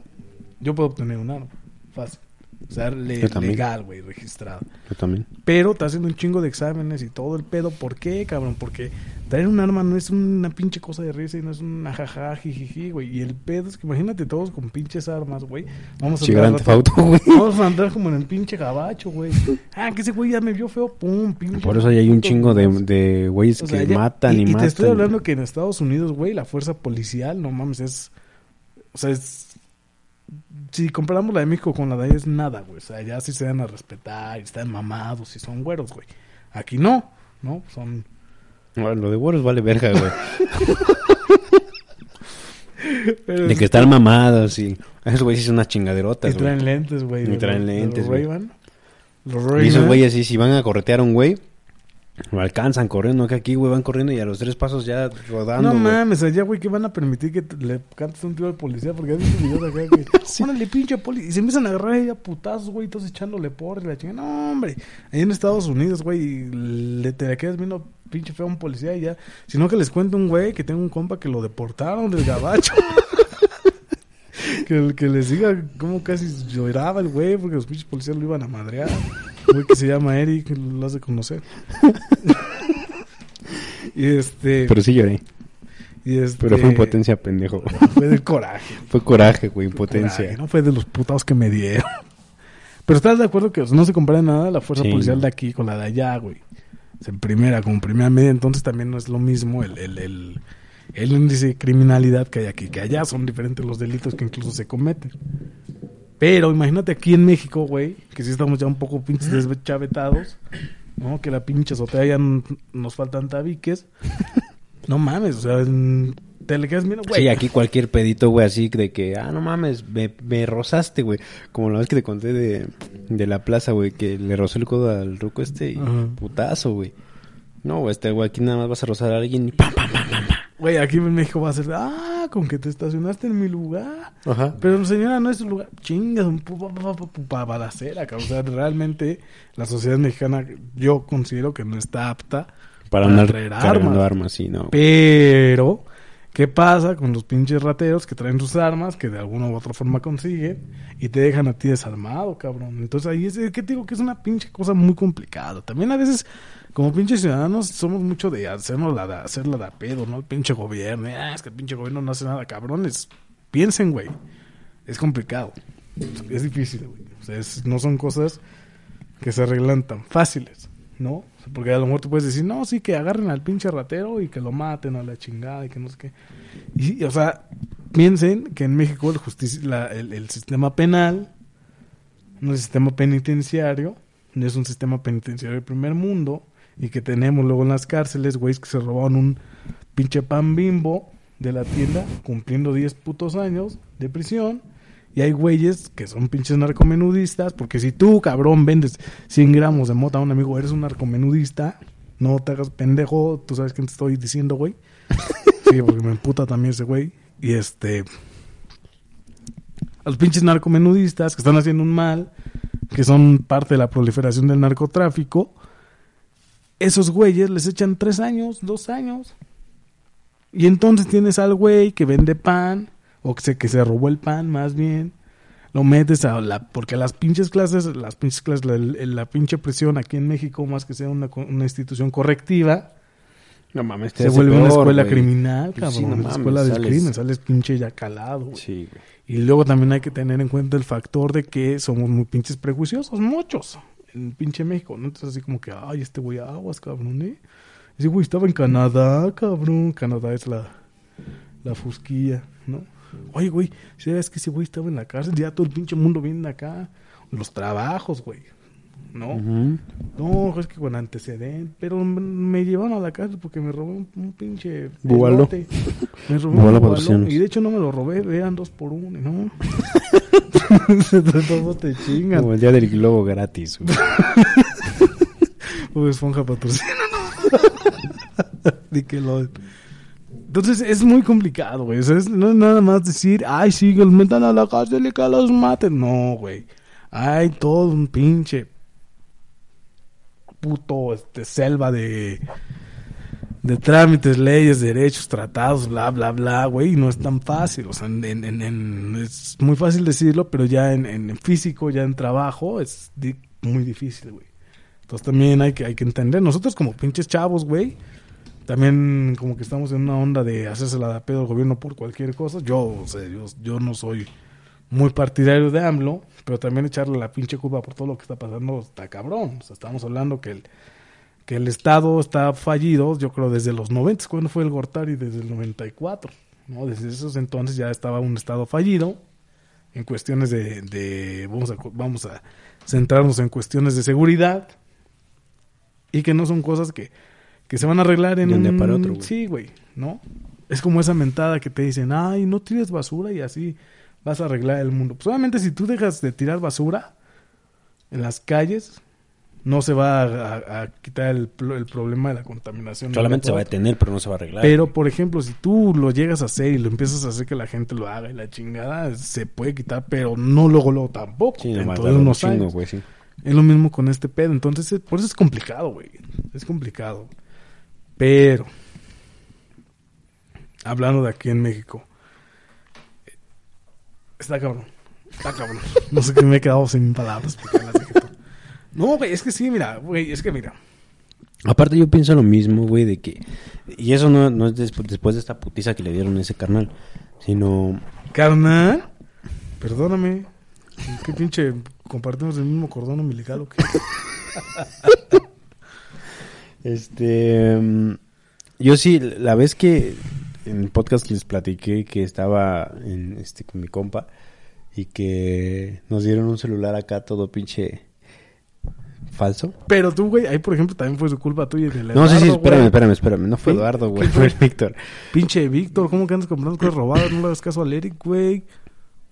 yo puedo obtener un arma. Fácil. O sea, le- legal, güey, registrado. Yo también. Pero está haciendo un chingo de exámenes y todo el pedo. ¿Por qué, cabrón? Porque traer un arma no es una pinche cosa de risa y no es una jaja, jijiji, güey. Y el pedo es que imagínate todos con pinches armas, güey. Vamos a andar Grand Theft rato- Auto, güey. Vamos a andar como en el pinche gabacho, güey. Ah, que ese güey ya me vio feo, pum, pinche. Por eso ahí hay un chingo de, güey. de güeyes O sea, que ya- matan y, y, matan. te estoy hablando que en Estados Unidos, güey, la fuerza policial, no mames, es. O sea, es. Si comparamos la de México con la de allá, es nada, güey. O sea, ya sí se dan a respetar, y están mamados y son güeros, güey. Aquí no, ¿no? Son. Bueno, lo de Boros vale verga, güey. De que están mamados y... Esos güeyes sí son unas Y chingaderotas, güey. traen lentes, güey. Y traen lentes, güey. Los Y esos güeyes sí, si van a corretear a un güey, lo alcanzan corriendo, que aquí, güey, van corriendo y a los tres pasos ya rodando, No güey. mames, allá, güey, que van a permitir que le cantes un tiro al policía porque has visto videos acá que. Órale, pinche poli. Y se empiezan a agarrar ahí a putazos, güey, todos echándole por y la chingada. No, hombre. Ahí en Estados Unidos, güey, le te la quedas viendo pinche feo a un policía y ya. Sino que les cuento un güey que tengo un compa que lo deportaron del gabacho. que, que les diga cómo casi lloraba el güey porque los pinches policías lo iban a madrear. Que se llama Eric, lo has de conocer. y este. Pero sí lloré. Y este, Pero fue impotencia, pendejo. Fue del coraje. Fue coraje, güey, impotencia. coraje, no fue de los putados que me dieron. Pero estás de acuerdo que no se compara nada la fuerza Sí. policial de aquí con la de allá, güey. Sea, en primera, como primera media, entonces también no es lo mismo el, el, el, el índice de criminalidad que hay aquí, que allá son diferentes los delitos que incluso se cometen. Pero imagínate aquí en México, güey, que sí estamos ya un poco pinches deschavetados, ¿no? Que la pinche azotea ya nos faltan tabiques. No mames, o sea, en- te le quedas viendo, güey. Sí, aquí cualquier pedito, güey, así de que, ah, no mames, me, me rozaste, güey. Como la vez que te conté de, de la plaza, güey, que le rozó el codo al ruco este y Ajá. putazo, güey. No, güey, este güey, aquí nada más vas a rozar a alguien y pam, pam, pam, pam. pam. Güey, aquí en México va a ser, ah, con que te estacionaste en mi lugar. Ajá. Pero señora, no es su lugar. Chingas, un balacera. O sea, realmente la sociedad mexicana yo considero que no está apta. Para Para andar cargando armas. armas, sí, no. Pero, ¿qué pasa con los pinches rateros que traen sus armas, que de alguna u otra forma consiguen, y te dejan a ti desarmado, cabrón? Entonces ahí es, ¿qué te digo? Que es una pinche cosa muy complicada. También a veces, como pinches ciudadanos, somos mucho de hacernos la de, hacerla de pedo, ¿no? El pinche gobierno, ah, es que el pinche gobierno no hace nada, cabrones. Piensen, güey. Es complicado. Es difícil, güey. O sea, es- no son cosas que se arreglan tan fáciles, ¿no? Porque a lo mejor tú puedes decir, no, sí, que agarren al pinche ratero y que lo maten a la chingada y que no sé qué. Y, o sea, piensen que en México el, justici- la- el, el sistema penal no es sistema penitenciario, no es un sistema penitenciario de primer mundo y que tenemos luego en las cárceles güeyes que se robaron un pinche pan bimbo de la tienda cumpliendo 10 putos años de prisión y hay güeyes que son pinches narcomenudistas, porque si tú, cabrón, vendes 100 gramos de mota a un amigo, eres un narcomenudista, no te hagas pendejo, tú sabes quién te estoy diciendo, güey. Sí, porque me emputa también ese güey. Y este... A los pinches narcomenudistas que están haciendo un mal, que son parte de la proliferación del narcotráfico, esos güeyes les echan tres años, dos años. Y entonces tienes al güey que vende pan, o que se, que se robó el pan más bien, lo metes a la... Porque las pinches clases, las pinches clases, la, la pinche presión aquí en México, más que sea una, una institución correctiva, No mames, se vuelve una escuela criminal, Pues cabrón. sí, no una mames, escuela del crimen, sales pinche ya calado, güey. Sí. Y luego también hay que tener en cuenta el factor de que somos muy pinches prejuiciosos, muchos, en pinche México, ¿no? Entonces así como que, ay, este güey aguas, cabrón, ¿eh? Ese güey estaba en Canadá, cabrón. Canadá es la, la fusquilla, ¿no? Oye, güey, ¿sabes que ese güey estaba en la cárcel? Ya todo el pinche mundo viene acá. Los trabajos, güey, ¿no? No, es que con antecedentes. Pero me- llevaron a la cárcel porque me robé un, un pinche. Elote. Me robé un patrocínanos. Y de hecho no me lo robé, eran dos por uno, ¿no? Te chingan. Como el día del globo gratis, güey. Bob Esponja patrocina. Nickelodeon. Entonces es muy complicado, güey. No es nada más decir, ay, sí, que los metan a la cárcel y que los maten. No, güey. Hay todo un pinche puto este, selva de, de trámites, leyes, derechos, tratados, bla, bla, bla, güey. Y no es tan fácil. O sea, en, es muy fácil decirlo, pero ya en, en físico, ya en trabajo, es di- muy difícil, güey. Entonces también hay que, hay que entender. Nosotros como pinches chavos, güey, también como que estamos en una onda de hacerse la pedo al gobierno por cualquier cosa. Yo, o yo, yo no soy muy partidario de AMLO, pero también echarle la pinche culpa por todo lo que está pasando está cabrón. O sea, estamos hablando que el, que el Estado está fallido, yo creo desde los 90, cuando fue el Gortari? Desde el 94, ¿no? Desde esos entonces ya estaba un Estado fallido en cuestiones de, de vamos, a, vamos a centrarnos en cuestiones de seguridad y que no son cosas que, que se van a arreglar en De un día para otro, güey. Sí, güey, ¿no? Es como esa mentada que te dicen, ay, no tires basura y así vas a arreglar el mundo. Pues obviamente si tú dejas de tirar basura en las calles, no se va a, a- a quitar el, problema de la contaminación. Solamente se va a detener, pero no se va a arreglar. pero, por ejemplo, si tú lo llegas a hacer y lo empiezas a hacer que la gente lo haga y la chingada, se puede quitar, pero no luego, luego tampoco. Sí, en todos unos chingo, años. güey, sí. Es lo mismo con este pedo. Entonces, por eso es complicado, güey. Es complicado. Pero, hablando de aquí en México, está cabrón. Está cabrón. No sé qué me he quedado sin palabras. porque las dije todas. No, güey, es que sí, mira, güey, es que mira. Aparte yo pienso lo mismo, güey, de que... Y eso no, no es despu- después de esta putiza que le dieron a ese carnal, sino... Carnal, perdóname. ¿Qué pinche compartimos el mismo cordón umbilical o qué? Este... mm, Yo sí, la vez que en el podcast que les platiqué que estaba en, este, con mi compa y que nos dieron un celular acá todo pinche falso. Pero tú, güey, ahí por ejemplo también fue su culpa tuya. y del No, sí, sí, Eduardo, espérame, güey. espérame, espérame. No fue. Eduardo, güey, ¿Quién fue fue? Víctor. Pinche Víctor, ¿cómo que andas comprando cosas robadas? No le hagas caso al Eric, güey.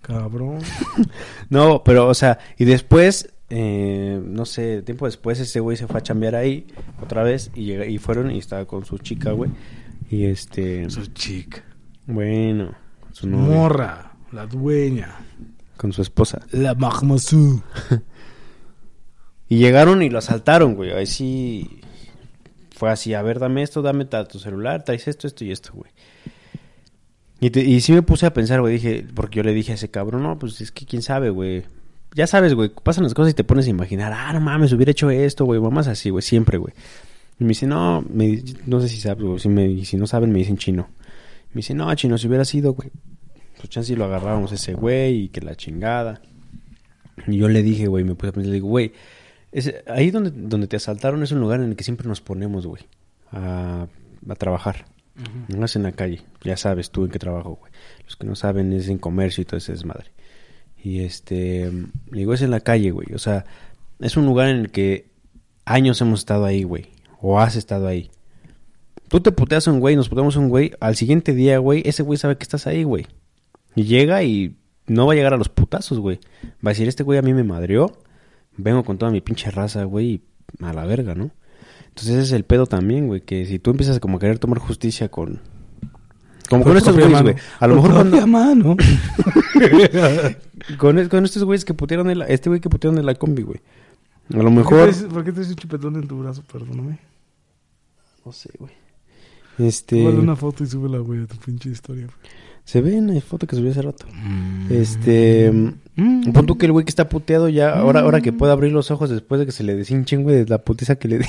Cabrón. No, pero, o sea, y después, eh, no sé, tiempo después ese güey se fue a chambear ahí otra vez y, llega, y fueron y estaba con su chica, güey. Y este, Su chica. bueno, su novia, Morra. La dueña. con su esposa. La Mahmoud. Y llegaron y lo asaltaron, güey. Ahí sí fue así, a ver, dame esto, dame tu celular, traes esto, esto y esto, güey. Y, te- y sí me puse a pensar, güey, dije, porque yo le dije a ese cabrón, no, pues es que quién sabe, güey. Ya sabes, güey, pasan las cosas y te pones a imaginar, ah, no mames, hubiera hecho esto, güey, mamás así, güey, siempre, güey. Y me dice, no, me, no sé si sabes, güey, si, me, y si no saben, me dicen chino. Me dice, no, chino, si hubiera sido, güey, pues chance lo agarrábamos ese güey y que la chingada. Y yo le dije, güey, me puse a pensar, le digo, güey, ahí donde, donde te asaltaron es un lugar en el que siempre nos ponemos, güey, a, a trabajar. No es en la calle, ya sabes tú en qué trabajo, güey. Los que no saben es en comercio y todo ese desmadre. Y este, le digo, es en la calle, güey. O sea, es un lugar en el que años hemos estado ahí, güey. O has estado ahí. Tú te puteas a un güey, nos puteamos a un güey. Al siguiente día, güey, ese güey sabe que estás ahí, güey. Y llega y no va a llegar a los putazos, güey. Va a decir, este güey a mí me madreó. Vengo con toda mi pinche raza, güey, y a la verga, ¿no? Entonces ese es el pedo también, güey, que si tú empiezas como a querer tomar justicia con... Como Por con estos güeyes, güey. A lo Por mejor propia cuando... mano. Con, con estos güeyes que putearon de la... Este güey que putearon de la combi, güey. A lo ¿Por qué, mejor... ¿Por qué traes un chupetón en tu brazo? Perdóname. No sé, güey. Este... Tómale una foto y súbela, güey, a tu pinche historia. Se ve en la foto que subí hace rato. Este. Mm. Pon tú que el güey que está puteado ya, ahora, ahora que puede abrir los ojos después de que se le deshinchen, güey, de la putiza que le di.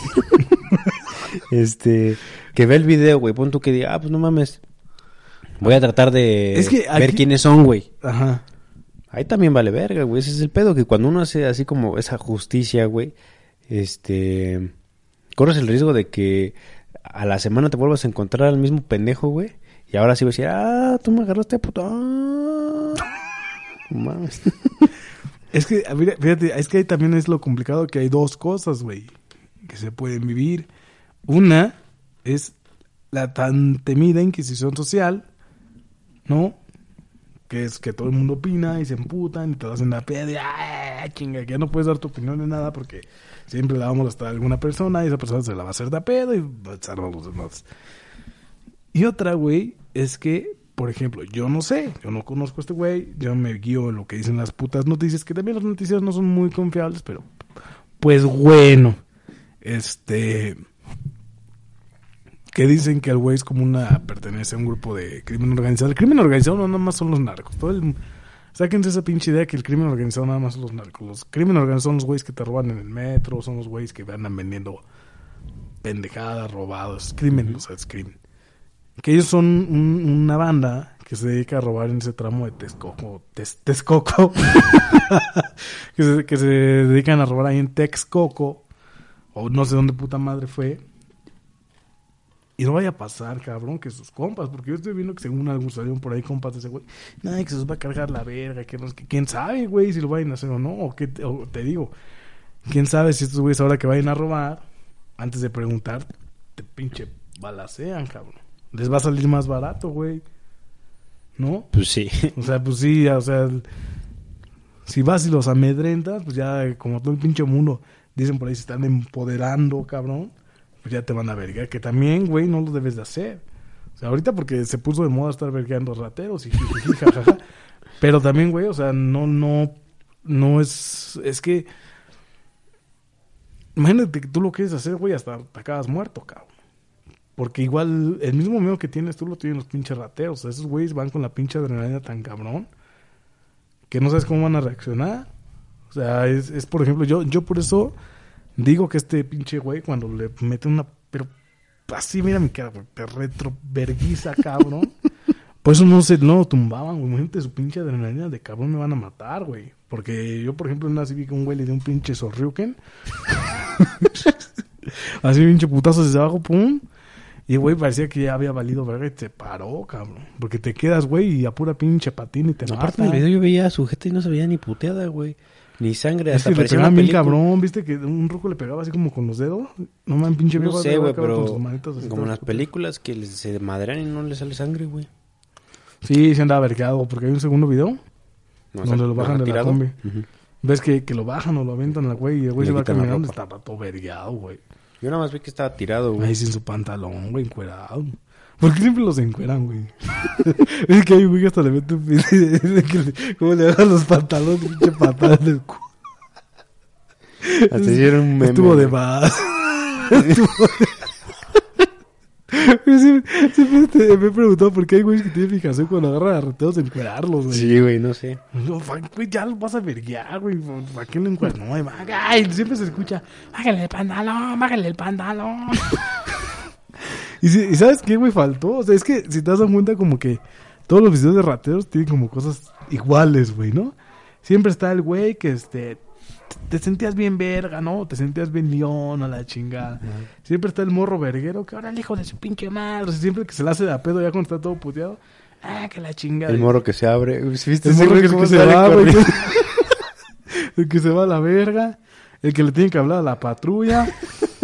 este. Que ve el video, güey. Pon tú que diga, ah, pues no mames. Voy a tratar de Es que ver quiénes son, güey. Ajá. Ahí también vale verga, güey. Ese es el pedo, que cuando uno hace así como esa justicia, güey, este... Corres el riesgo de que a la semana te vuelvas a encontrar al mismo pendejo, güey. Y ahora sí vas a decir, ah, tú me agarraste puto. Mames. Es que, fíjate, es que ahí también es lo complicado que hay dos cosas, güey, que se pueden vivir. Una es la tan temida inquisición social, ¿no? Que es que todo el mundo opina y se emputan y te hacen la peda y ¡ah, chinga! Que ya no puedes dar tu opinión de nada porque siempre la vamos a molestar a alguna persona y esa persona se la va a hacer de pedo y va a los demás. Y otra, güey, es que, por ejemplo, yo no sé, yo no conozco a este güey, yo me guío en lo que dicen las putas noticias, que también las noticias no son muy confiables, pero pues bueno, este que dicen que el güey es como una pertenece a un grupo de crimen organizado. El crimen organizado no nada más son los narcos, todo el Sáquense esa pinche idea que el crimen organizado nada más son los narcos. Los crimen organizados son los güeyes que te roban en el metro, son los güeyes que andan vendiendo pendejadas, robados. Es crimen, o sea, es crimen. Que ellos son un- una banda que se dedica a robar en ese tramo de Texcoco. Tes- Texcoco. que, se, que se dedican a robar ahí en Texcoco. O no sé dónde puta madre fue. Y no vaya a pasar, cabrón, que sus compas, porque yo estoy viendo que según algunos salieron por ahí compas de ese güey, nada, que se los va a cargar la verga, que no es que quién sabe, güey, si lo vayan a hacer o no, o, qué te, o te digo, quién sabe si estos güeyes ahora que vayan a robar, antes de preguntar, te pinche balacean, cabrón. Les va a salir más barato, güey. ¿No? Pues sí. O sea, pues sí, o sea, si vas y los amedrentas, pues ya como todo el pinche mundo, dicen por ahí, se están empoderando, cabrón, pues ya te van a vergar, que también, güey, no lo debes de hacer. O sea, ahorita porque se puso de moda estar vergueando rateros y jajaja. Pero también, güey, o sea, no, no, no es, es que, imagínate que tú lo quieres hacer, güey, hasta te acabas muerto, cabrón. Porque igual el mismo miedo que tienes tú lo tienen los pinches rateros. O sea, esos güeyes van con la pinche adrenalina tan cabrón que no sabes cómo van a reaccionar. O sea, es, es por ejemplo, yo, yo por eso digo que este pinche güey cuando le mete una... Pero así, mira mi cara, güey, te retroverguiza, cabrón. Por eso no se no tumbaban, güey. Imagínate su pinche adrenalina de cabrón me van a matar, güey. Porque yo, por ejemplo, una sí vi que un güey le dio un pinche sorriuken. así pinche putazo desde abajo, pum. Y güey, parecía que ya había valido verga y te paró, cabrón. Porque te quedas, güey, y a pura pinche patín y te Aparte mata. en el video yo veía a su jeta y no se veía ni puteada, güey. Ni sangre. Es Hasta que le pegaban bien cabrón, ¿viste? Que un ruco le pegaba así como con los dedos. No mames, pinche No viejo, sé, le güey, con pero así como en las películas que se madrean y no les sale sangre, güey. Sí, se andaba vergado, porque hay un segundo video No, donde o sea, lo bajan de la combi. Ujú. Ves que, que lo bajan o lo aventan al güey y el güey Le se va caminando y estaba todo vergueado, güey. Yo nada más vi que estaba tirado, güey. Ahí sin su pantalón, güey, encuerado. ¿Por qué siempre los encueran, güey? es que hay güey que hasta le mete un pinche... de que le- ¿Cómo le hagan los pantalones? Pinche patada en el culo. Hasta hicieron un meme. Estuvo de más. Estuvo de- siempre, siempre te- me he preguntado por qué hay güeyes que tienen fijación cuando agarran a reteos encuerarlos, güey. Sí, güey, no sé. No, fa- güey, ya lo vas a verguiar, güey. ¿Para qué lo encuentras? No. Ay, siempre se escucha. Bájale el pantalón, bájale el pantalón. Y, si- y ¿sabes qué, güey? Faltó. O sea, es que si te das cuenta, como que todos los videos de rateros tienen como cosas iguales, güey, ¿no? Siempre está el güey que este. Te sentías bien verga, ¿no? Te sentías bien león a la chingada. Siempre está el morro verguero que ahora el hijo de su pinche madre. O sea, siempre que se la hace de a pedo ya cuando está todo puteado. Ah, que la chingada. El morro que se abre. ¿Viste El morro que, se va, güey. El que se va a la verga. El que le tiene que hablar a la patrulla.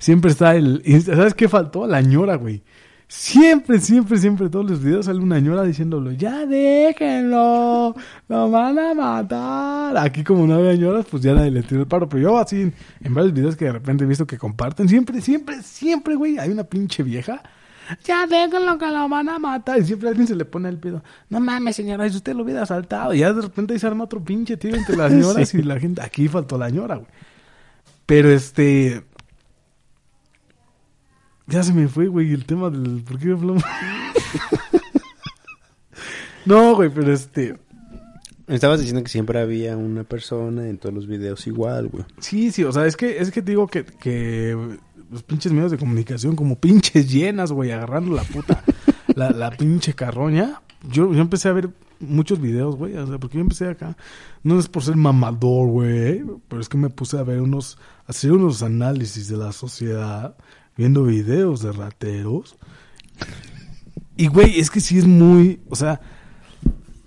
Siempre está el... ¿Sabes qué faltó? La ñora, güey. Siempre, siempre, siempre, todos los videos sale una ñora diciéndolo, ya déjenlo, lo van a matar. Aquí como no había ñoras, pues ya nadie le tiró el paro. Pero yo así, en, en varios videos que de repente he visto que comparten, siempre, siempre, siempre, güey, hay una pinche vieja. Ya déjenlo que lo van a matar. Y siempre alguien se le pone el pedo. No mames, señora, si usted lo hubiera saltado. Y ya de repente ahí se arma otro pinche tiro entre las ñoras Sí. y la gente. Aquí faltó la ñora, güey. Pero este... Ya se me fue, güey, el tema del... ¿Por qué hablamos? No, güey, pero este... Estabas diciendo que siempre había una persona en todos los videos igual, güey. Sí, sí, o sea, es que, es que te digo que, que los pinches medios de comunicación como pinches llenas, güey, agarrando la puta, la, la pinche carroña. Yo, yo empecé a ver muchos videos, güey, o sea, porque yo empecé acá, no es por ser mamador, güey, pero es que me puse a ver unos, a hacer unos análisis de la sociedad, viendo videos de rateros. Y, güey, es que sí es muy, o sea,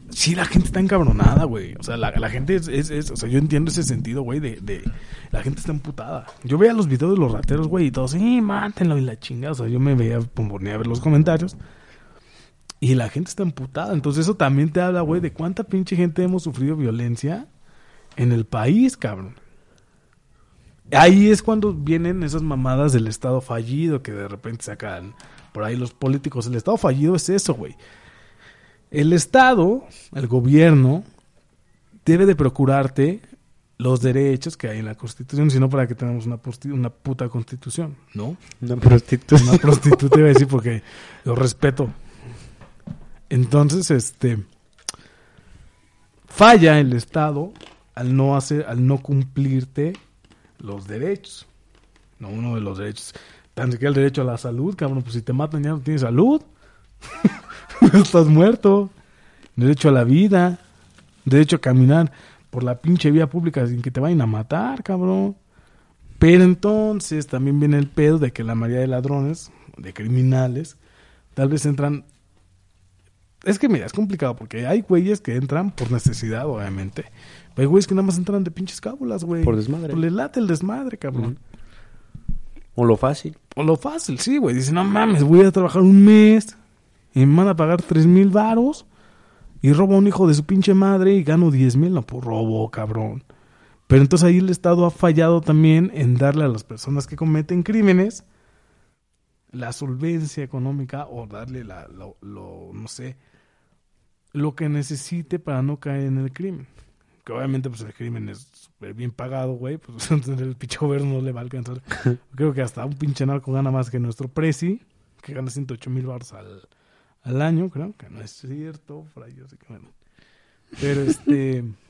sí la gente está encabronada, güey. O sea, la, la gente es, es, o sea, yo entiendo ese sentido, güey, de, la gente está emputada. Yo veía los videos de los rateros, güey, y todos, sí, mátenlo y la chingada. O sea, yo me veía, ponía a ver los comentarios. Y la gente está emputada. Entonces eso también te habla, güey, de cuánta pinche gente hemos sufrido violencia en el país, cabrón. Ahí es cuando vienen esas mamadas del Estado fallido que de repente sacan por ahí los políticos. El Estado fallido es eso, güey. El Estado, el gobierno, debe de procurarte los derechos que hay en la Constitución, sino para que tengamos una, una puta Constitución, ¿no? Una prostituta. Una prostituta iba a decir porque lo respeto. Entonces, este falla el Estado al no hacer, al no cumplirte los derechos. No, uno de los derechos. Tan siquiera el derecho a la salud, cabrón. Pues si te matan ya no tienes salud. Estás muerto. Derecho a la vida. Derecho a caminar por la pinche vía pública sin que te vayan a matar, cabrón. Pero entonces también viene el pedo de que la mayoría de ladrones, de criminales, tal vez entran. Es que mira, es complicado porque hay güeyes que entran por necesidad, obviamente. Hay güeyes que nada más entran de pinches cábulas, güey. Por desmadre. Pues les late el desmadre, cabrón. O lo fácil. O lo fácil, sí, güey. Dice, no mames, voy a trabajar un mes y me van a pagar tres mil varos y robo a un hijo de su pinche madre y gano diez mil. No, pues robo, cabrón. Pero entonces ahí el Estado ha fallado también en darle a las personas que cometen crímenes la solvencia económica o darle la, lo, lo, no sé, lo que necesite para no caer en el crimen. Que obviamente pues el crimen es súper bien pagado, güey, pues el pinche gobierno no le va a alcanzar. Creo que hasta un pinche narco gana más que nuestro presi, que gana 108 mil baros al, al año, creo que no es cierto, ahí yo sé que bueno. Pero este,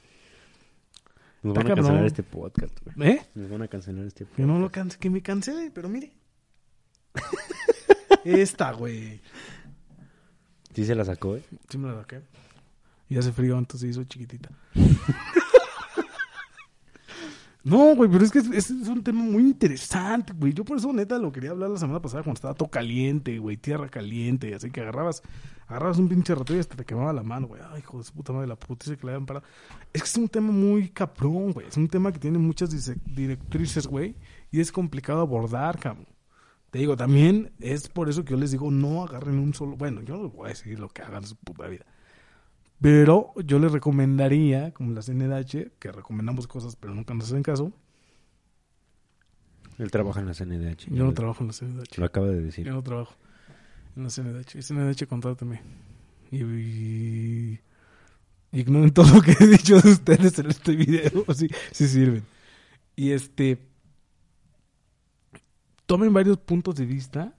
Nos van a cancelar este podcast, güey. ¿eh? Nos van a cancelar este podcast. Que no lo canse, que me cancele, pero mire. Esta, güey. Sí se la sacó, ¿eh? Sí me la saqué. Y hace frío, entonces hizo chiquitita. no, güey, pero es que es, un tema muy interesante, güey. Yo por eso, neta, lo quería hablar la semana pasada cuando estaba todo caliente, güey, tierra caliente. Así que agarrabas, agarrabas un pinche rato y hasta te quemaba la mano, güey. Ay, hijo de puta madre, la putiza que le habían parado. Es que es un tema muy caprón, güey. Es un tema que tiene muchas directrices, güey. Y es complicado abordar, cabrón. Te digo, también es por eso que yo les digo, no agarren un solo. Bueno, yo no les voy a decir lo que hagan en su puta vida. Pero yo les recomendaría, como la CNDH, que recomendamos cosas, pero nunca nos hacen caso. Él trabaja en la CNDH. Yo no trabajo en la CNDH. Lo acaba de decir. Yo no trabajo en la CNDH. Y CNDH, contrátame. Y, y ignoren todo lo que he dicho de ustedes en este video. Sí, sí sirven. Y este. Tomen varios puntos de vista.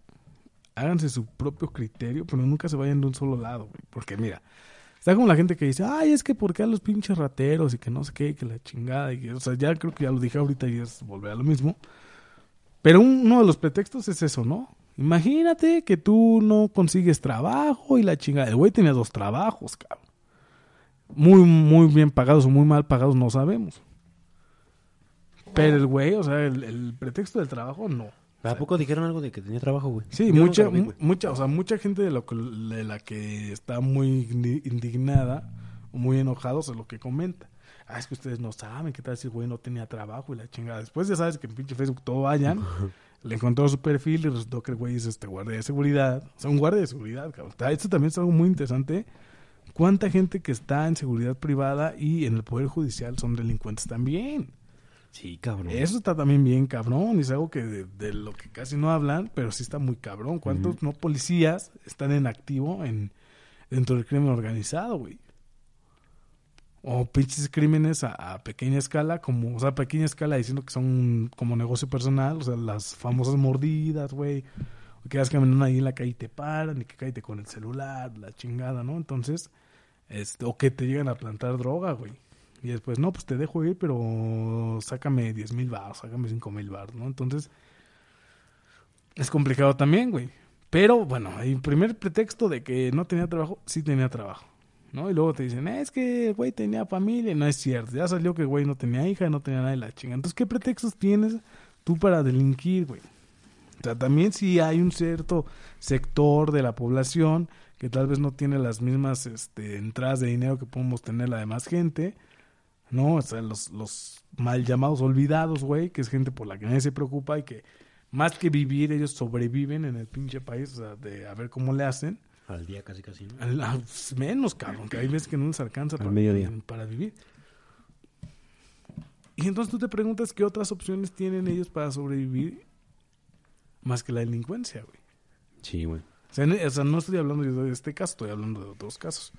Háganse su propio criterio, pero nunca se vayan de un solo lado, güey. Porque mira, está como la gente que dice, ay, es que por qué a los pinches rateros y que no sé qué, que la chingada. Y o sea, ya creo que ya lo dije ahorita y es volver a lo mismo. Pero un- uno de los pretextos es eso, ¿no? Imagínate que tú no consigues trabajo y la chingada. El güey tenía dos trabajos, cabrón. Muy, muy bien pagados o muy mal pagados, no sabemos. Pero el güey, o sea, el pretexto del trabajo, no. ¿A poco dijeron algo de que tenía trabajo, güey? Sí, Yo mucha, vi, güey. mucha, o sea, mucha gente de, lo que- de la que está muy indi- indignada o muy enojados es lo que comenta. Ah, es que ustedes no saben qué tal si el güey no tenía trabajo y la chingada. Después ya sabes que en pinche Facebook todo vayan, le encontró su perfil y resultó que el güey es este guardia de seguridad. O sea, un guardia de seguridad, cabrón. Esto también es algo muy interesante. ¿Cuánta gente que está en seguridad privada y en el Poder Judicial son delincuentes también? Sí, cabrón. Eso está también bien cabrón, y es algo que de, de lo que casi no hablan, pero sí está muy cabrón. ¿Cuántos no policías están en activo en dentro del crimen organizado, güey? O pinches crímenes a, a pequeña escala, como, o sea, a pequeña escala diciendo que son como negocio personal, o sea, las famosas mordidas, güey. O que vas caminando ahí en la calle y te paran y que cállate con el celular, la chingada, ¿no? Entonces, Este, o que te llegan a plantar droga, güey. Y después, no, pues te dejo ir, pero sácame 10 mil bar, sácame 5 mil bar, ¿no? Entonces, es complicado también, güey. Pero bueno, un primer pretexto de que no tenía trabajo, sí tenía trabajo. ¿No? Y luego te dicen, "Eh, es que el güey tenía familia. No es cierto. Ya salió que el güey no tenía hija, no tenía nada de la chinga. Entonces, ¿qué pretextos tienes tú para delinquir, güey? O sea, también si hay un cierto sector de la población que tal vez no tiene las mismas este, entradas de dinero que podemos tener la demás gente, ¿no? O sea, los, los mal llamados olvidados, güey, que es gente por la que nadie se preocupa y que más que vivir, ellos sobreviven en el pinche país, o sea, de a ver cómo le hacen. Al día casi casi, ¿no? Al- a- menos, cabrón, que hay veces que no les alcanza Al para, mediodía. para vivir. Y entonces tú te preguntas qué otras opciones tienen ellos para sobrevivir más que la delincuencia, güey. Sí, güey. O sea, no estoy hablando yo de este caso, estoy hablando de otros casos.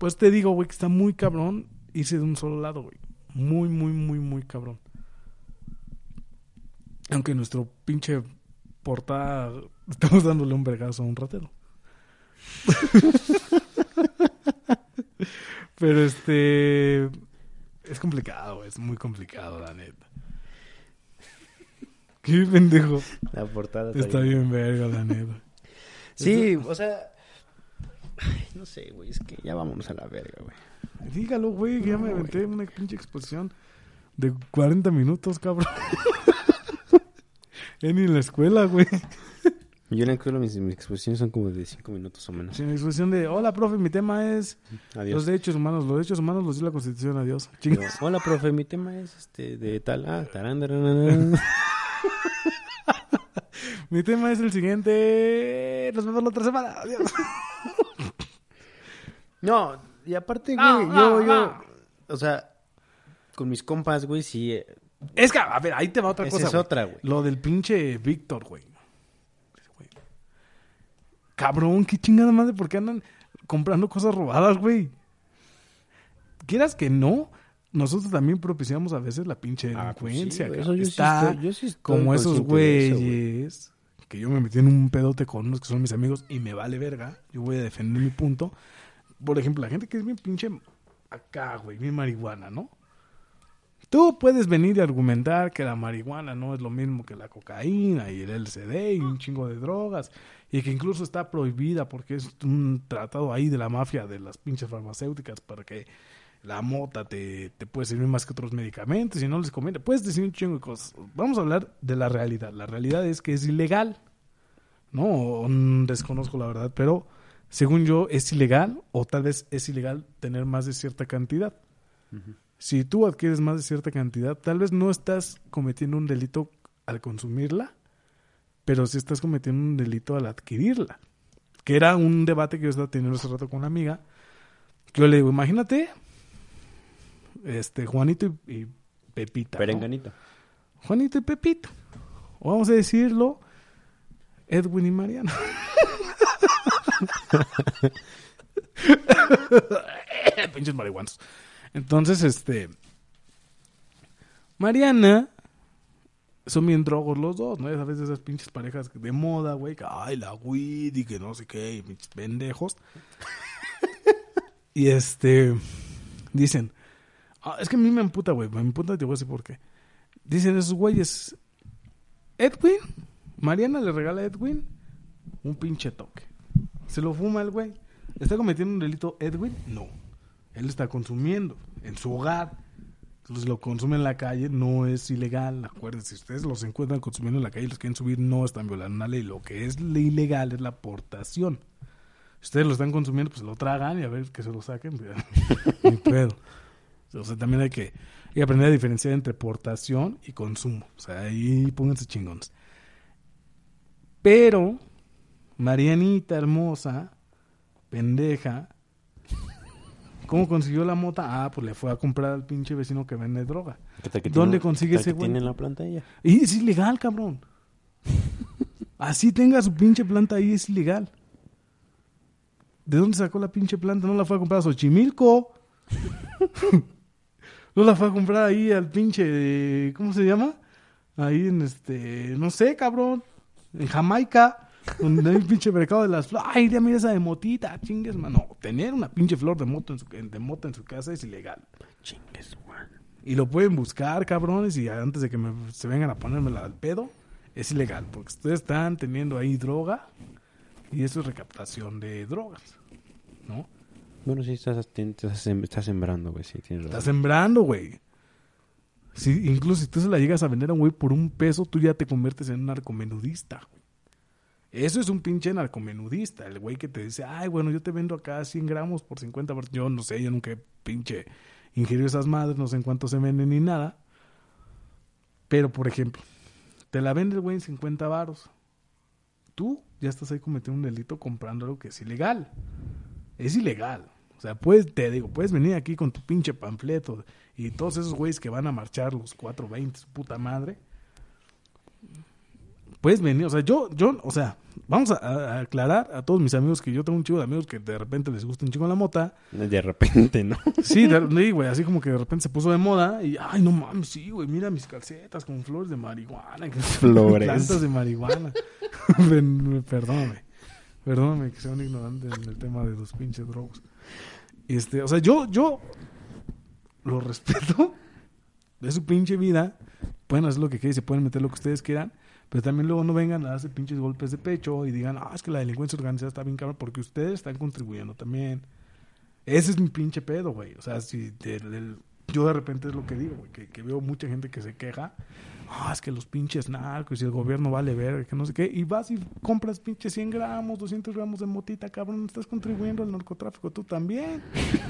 Pues te digo, güey, que está muy cabrón irse de un solo lado, güey. Muy, muy, muy, muy cabrón. Aunque nuestro pinche portada estamos dándole un vergazo a un ratero. Pero este es complicado, güey, es muy complicado, la neta. Qué pendejo. La portada Está bien verga, la neta. Sí, o sea... Ay, no sé, güey, es que ya vámonos a la verga, güey. Dígalo, güey, que ya me aventé una pinche exposición de 40 minutos, cabrón. ni en la escuela, güey. Yo en la escuela mis, mis exposiciones son como de 5 minutos o menos. Sí, la exposición de, hola, profe, mi tema es los Adiós. derechos humanos. Los derechos humanos los dio la Constitución, adiós. Chingas. Hola, profe, mi tema es este de tal... Ah, tarán, tarán, tarán. Mi tema es el siguiente. Nos vemos la otra semana. Adiós. No, y aparte, güey, No, yo, no, yo... O sea, con mis compas, güey, sí... eh, Es que, a ver, ahí te va otra Esa cosa. es güey. otra, güey. Lo del pinche Víctor, güey. Güey. Cabrón, qué chingada madre, ¿por qué andan comprando cosas robadas, güey? Quieras que no, nosotros también propiciamos a veces la pinche Ah, pues sí, delincuencia. güey, cabrón. eso yo sí Está estoy- yo sí estoy como esos consciente de eso, güey. güeyes que yo me metí en un pedote con unos que son mis amigos y me vale verga. Yo voy a defender mi punto. Por ejemplo, la gente que es bien pinche acá, güey, bien marihuana, ¿no? Tú puedes venir y argumentar que la marihuana no es lo mismo que la cocaína y el LCD y un chingo de drogas y que incluso está prohibida porque es un tratado ahí de la mafia de las pinches farmacéuticas para que la mota te, te puede servir más que otros medicamentos y no les conviene. Puedes decir un chingo de cosas. Vamos a hablar de la realidad. La realidad es que es ilegal. No, mm, desconozco la verdad, pero según yo es ilegal o tal vez es ilegal tener más de cierta cantidad. Si tú adquieres más de cierta cantidad, tal vez no estás cometiendo un delito al consumirla, pero sí estás cometiendo un delito al adquirirla. Que era un debate que yo estaba teniendo hace rato con una amiga. Que yo le digo, imagínate, este, Juanito y, y Pepita. ¿no? Perenganito. Juanito y Pepito. O vamos a decirlo, Edwin y Mariana. Pinches marihuanos. Entonces, este. Mariana. Son bien drogos los dos, ¿no? Ya sabes, esas pinches parejas de moda, güey. Que, ay, la weed y que no sé qué, y pinches pendejos. y este. Dicen. "Ah, es que a mí me emputa, güey. Me emputa, te voy a decir. Dicen esos güeyes. Edwin. Mariana le regala a Edwin un pinche toque. Se lo fuma el güey. ¿Está cometiendo un delito Edwin? No. Él está consumiendo en su hogar. Entonces lo consume en la calle, no es ilegal. Acuérdense, si ustedes los encuentran consumiendo en la calle y los quieren subir, no están violando una ley. Lo que es ilegal es la aportación. Si ustedes lo están consumiendo, pues lo tragan y a ver que se lo saquen. Ni pedo. O sea, también hay que, hay que aprender a diferenciar entre portación y consumo. O sea, ahí pónganse chingones. Pero, Marianita hermosa, pendeja, ¿cómo consiguió la mota? Ah, pues le fue a comprar al pinche vecino que vende droga. ¿Qué tal que ¿Dónde tiene- consigue ese güey? tiene en la planta ella? Y es ilegal, cabrón. Así tenga su pinche planta ahí, es ilegal. ¿De dónde sacó la pinche planta? No la fue a comprar a Xochimilco. no la fue a comprar ahí al pinche. ¿Cómo se llama? Ahí en este. No sé, cabrón. En Jamaica. Donde hay un pinche mercado de las flores. Ay, ya mira esa de motita, chingues, mano. Tener una pinche flor de moto en su, de moto en su casa es ilegal. Chingues, güey. Y lo pueden buscar, cabrones, y antes de que me- se vengan a ponérmela al pedo, es ilegal, porque ustedes están teniendo ahí droga, y eso es recaptación de drogas, ¿no? Bueno, sí, estás, estás, sem- estás sembrando, güey, sí, tienes razón. sembrando, güey. Sí, incluso si tú se la llegas a vender a un güey por un peso, tú ya te conviertes en un narcomenudista. güey. Eso es un pinche narcomenudista. El güey que te dice, ay, bueno, yo te vendo acá 100 gramos por 50 bar-". Yo no sé, yo nunca he pinche ingerido esas madres, no sé en cuánto se venden ni nada. Pero, por ejemplo, te la vende el güey en 50 varos. Tú ya estás ahí cometiendo un delito comprando algo que es ilegal. Es ilegal. O sea, puedes, te digo, puedes venir aquí con tu pinche panfleto y todos esos güeyes que van a marchar los 420, su puta madre. Puedes venir, o sea, yo, yo, o sea, vamos a, a aclarar a todos mis amigos que yo tengo un chico de amigos que de repente les gusta un chingo la mota. De repente, ¿no? Sí, güey, así como que de repente se puso de moda y, ay, no mames, sí, güey, mira mis calcetas con flores de marihuana. Flores. Plantas de marihuana. Perdóname, perdóname que sea un ignorante en el tema de los pinches drogos. Este, o sea, yo, yo lo respeto de su pinche vida. Pueden hacer lo que quieran, se pueden meter lo que ustedes quieran. Pero también luego no vengan a darse pinches golpes de pecho y digan, ah, es que la delincuencia organizada está bien cabrón, porque ustedes están contribuyendo también. Ese es mi pinche pedo, güey. O sea, si del- del- yo de repente es lo que digo, güey, que, que veo mucha gente que se queja. Ah, es que los pinches narcos y el gobierno vale ver, que no sé qué. Y vas y compras pinches 100 gramos, 200 gramos de motita, cabrón. Estás contribuyendo al narcotráfico tú también.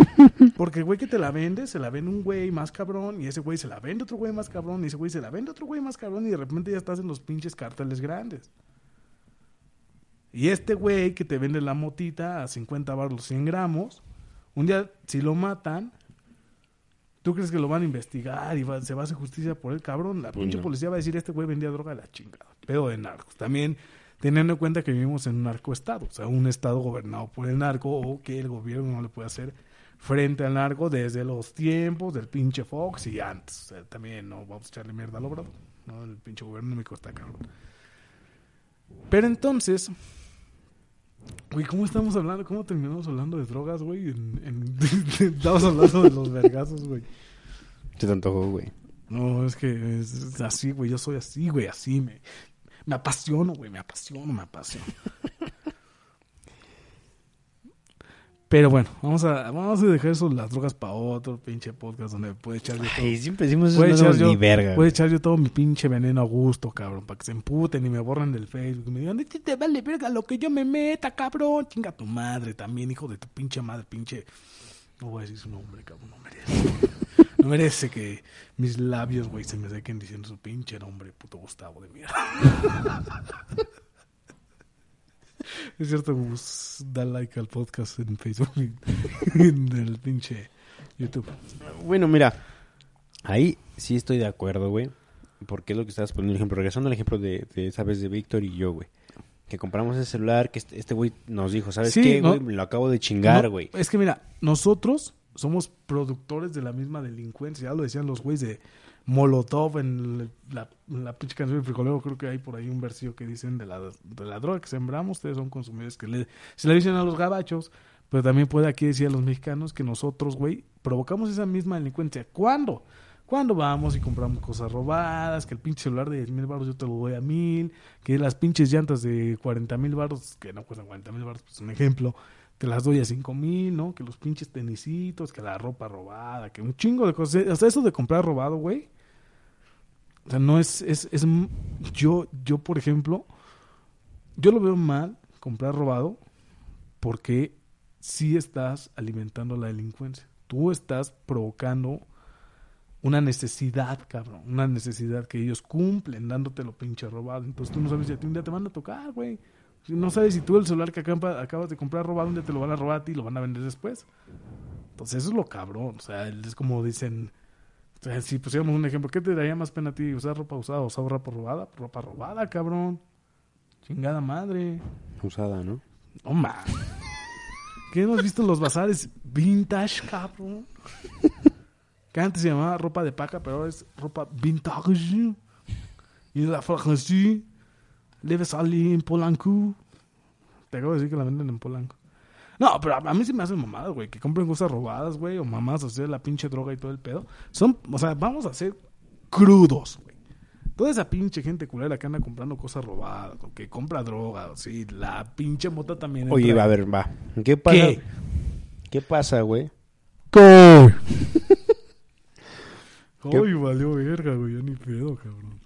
Porque el güey que te la vende, se la vende un güey más cabrón. Y ese güey se la vende otro güey más cabrón. Y ese güey se la vende otro güey más cabrón. Y de repente ya estás en los pinches cárteles grandes. Y este güey que te vende la motita a 50 bar los 100 gramos, un día si lo matan, ¿tú crees que lo van a investigar y va- se va a hacer justicia por el cabrón? La Pues pinche no. policía va a decir, este güey vendía droga de la chingada. Pedo de narcos. También teniendo en cuenta que vivimos en un narcoestado, o sea, un estado gobernado por el narco o que el gobierno no le puede hacer frente al narco desde los tiempos del pinche Fox y antes. O sea, también no vamos a echarle mierda al obrador. ¿no? El pinche gobierno me está cabrón. Pero entonces, güey, ¿cómo estamos hablando? ¿Cómo terminamos hablando de drogas, güey? En, en- estamos hablando de los vergazos, güey. Te antojó, güey. No, es que es, es así, güey. Yo soy así, güey, así. Me, me apasiono, güey. Me apasiono, me apasiono. Pero bueno, vamos a, vamos a dejar eso, las drogas para otro pinche podcast donde puede echar yo todo. Ay, siempre decimos eso, Puede no echar, damos yo, ni verga. puede echar yo todo mi pinche veneno a gusto, cabrón, para que se emputen y me borren del Facebook. Y me digan, "Este te vale verga lo que yo me meta, cabrón. Chinga tu madre también, hijo de tu pinche madre, pinche. No voy a decir su nombre, cabrón, no merece. No merece que mis labios, güey, se me sequen diciendo su pinche nombre, puto Gustavo de mierda. Es cierto, Gus, da like al podcast en Facebook y en el pinche YouTube. Bueno, mira, ahí sí estoy de acuerdo, güey. Porque es lo que estabas poniendo el ejemplo. Regresando al ejemplo de, de esa vez de Víctor y yo, güey. Que compramos ese celular que este este güey nos dijo, ¿sabes Sí, qué, no. güey? Me lo acabo de chingar, No, güey. Es que mira, nosotros somos productores de la misma delincuencia. Ya lo decían los güeyes de Molotov en la, pinche canción del frijolero. Creo que hay por ahí un versículo que dicen de la, de la droga que sembramos. Ustedes son consumidores que le, se le dicen a los gabachos. Pero también puede aquí decir a los mexicanos que nosotros, güey, provocamos esa misma delincuencia. ¿Cuándo? Cuando vamos y compramos cosas robadas, que el pinche celular de 10 mil baros yo te lo doy a mil, que las pinches llantas de 40 mil baros, que no cuestan 40 mil baros, pues un ejemplo, te las doy a 5 mil, ¿no? Que los pinches tenisitos, que la ropa robada, que un chingo de cosas. Hasta eso de comprar robado, güey. O sea, no es, es, es, yo, yo, por ejemplo, yo lo veo mal comprar robado porque sí estás alimentando la delincuencia. Tú estás provocando una necesidad, cabrón. Una necesidad que ellos cumplen dándote lo pinche robado. Entonces tú no sabes si a ti un día te van a tocar, güey. No sabes si tú el celular que acaba- acabas de comprar robado, día te lo van a robar a ti y lo van a vender después. Entonces eso es lo cabrón. O sea, es como dicen... O sea, si pusiéramos un ejemplo, ¿qué te daría más pena a ti? ¿Usar ropa usada o usar ropa robada? Ropa robada, cabrón. Chingada madre. Usada, ¿no? No. ¿Qué hemos visto en los bazares vintage, cabrón? Que antes se llamaba ropa de paca, pero ahora es ropa vintage. Y la franja así. Debe salir en Polanco. Te acabo de decir que la venden en Polanco. No, pero a, mí sí me hacen mamadas, güey. Que compren cosas robadas, güey. O mamás, o sea, la pinche droga y todo el pedo. Son, o sea, vamos a ser crudos, güey. Toda esa pinche gente culera que anda comprando cosas robadas, o que compra droga, sí, la pinche mota también. Oye, entra a ver, va. ¿Qué pasa? ¿Qué? ¿Qué pasa, güey? ¿Qué? Valió verga, güey. Ya ni pedo, cabrón.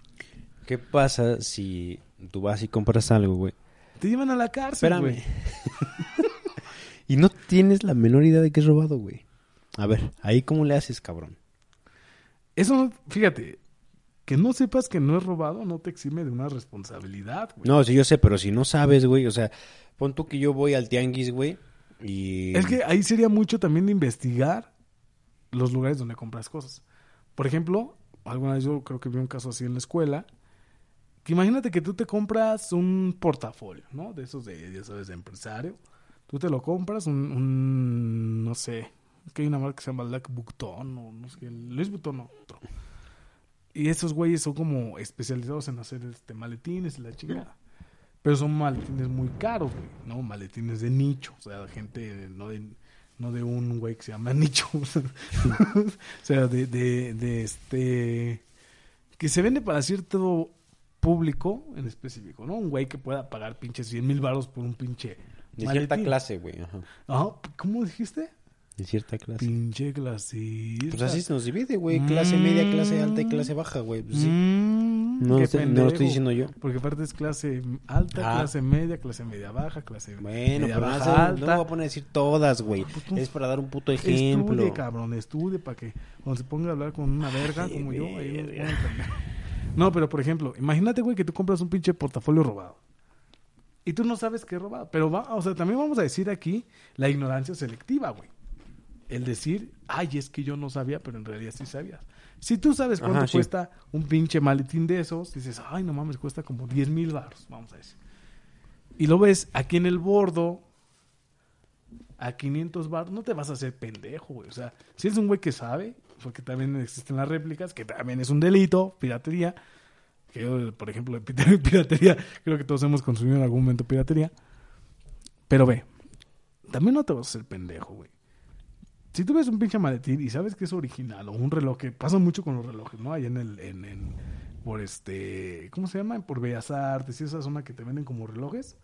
¿Qué pasa si tú vas y compras algo, güey? Te llevan a la cárcel, Espérame. güey. y no tienes la menor idea de que es robado, güey. A ver, ahí cómo le haces, cabrón. Eso, no- fíjate, que no sepas que no es robado no te exime de una responsabilidad, güey. No, sí, yo sé, pero si no sabes, güey, o sea, pon tú que yo voy al tianguis, güey, y... Es que ahí sería mucho también de investigar los lugares donde compras cosas. Por ejemplo, alguna vez yo creo que vi un caso así en la escuela, que imagínate que tú te compras un portafolio, ¿no? De esos de, ya sabes, de empresario. Tú te lo compras, un, un no sé, que hay una marca que se llama Lac Bouton, o no sé, Luis Bouton, no. Y esos güeyes son como especializados en hacer este maletines y la chingada. Pero son maletines muy caros, güey, ¿no? Maletines de nicho, o sea, gente no de, no de un güey que se llama nicho. o sea, de, de, de este... Que se vende para cierto público en específico, ¿no? Un güey que pueda pagar pinches 100 mil baros por un pinche De cierta maletín. clase, güey, ajá. Ajá, ¿cómo dijiste? De cierta clase. Pinche clasista. Pues así se nos divide, güey, clase media, clase alta y clase baja, güey. Pues sí. Mm, No, lo estoy- no lo estoy diciendo yo. Porque aparte es clase alta, Ah. clase media, clase media baja, clase Bueno, media pero no, baja sé, no me alta. voy a poner a decir todas, güey. Pues tú- Es para dar un puto ejemplo. Estudie, cabrón, estudie para que cuando se ponga a hablar con una verga Ay, como yo, ahí No, pero por ejemplo, imagínate, güey, que tú compras un pinche portafolio robado. Y tú no sabes qué es robado. Pero, va, o sea, también vamos a decir aquí la ignorancia selectiva, güey. El decir, ay, es que yo no sabía, pero en realidad sí sabías. Si tú sabes cuánto Ajá, sí. cuesta un pinche maletín de esos, dices, ay, no mames, cuesta como 10 mil baros, vamos a decir. Y lo ves aquí en el bordo, a 500 baros, no te vas a hacer pendejo, güey. O sea, si eres un güey que sabe, porque también existen las réplicas, que también es un delito, piratería. Que por ejemplo, piratería, creo que todos hemos consumido en algún momento piratería. Pero ve, también no te vas a hacer pendejo, güey. Si tú ves un pinche maletín y sabes que es original o un reloj, que pasa mucho con los relojes, ¿no? Ahí en el, en, en- por este, ¿cómo se llama? Por Bellas Artes y esa zona que te venden como relojes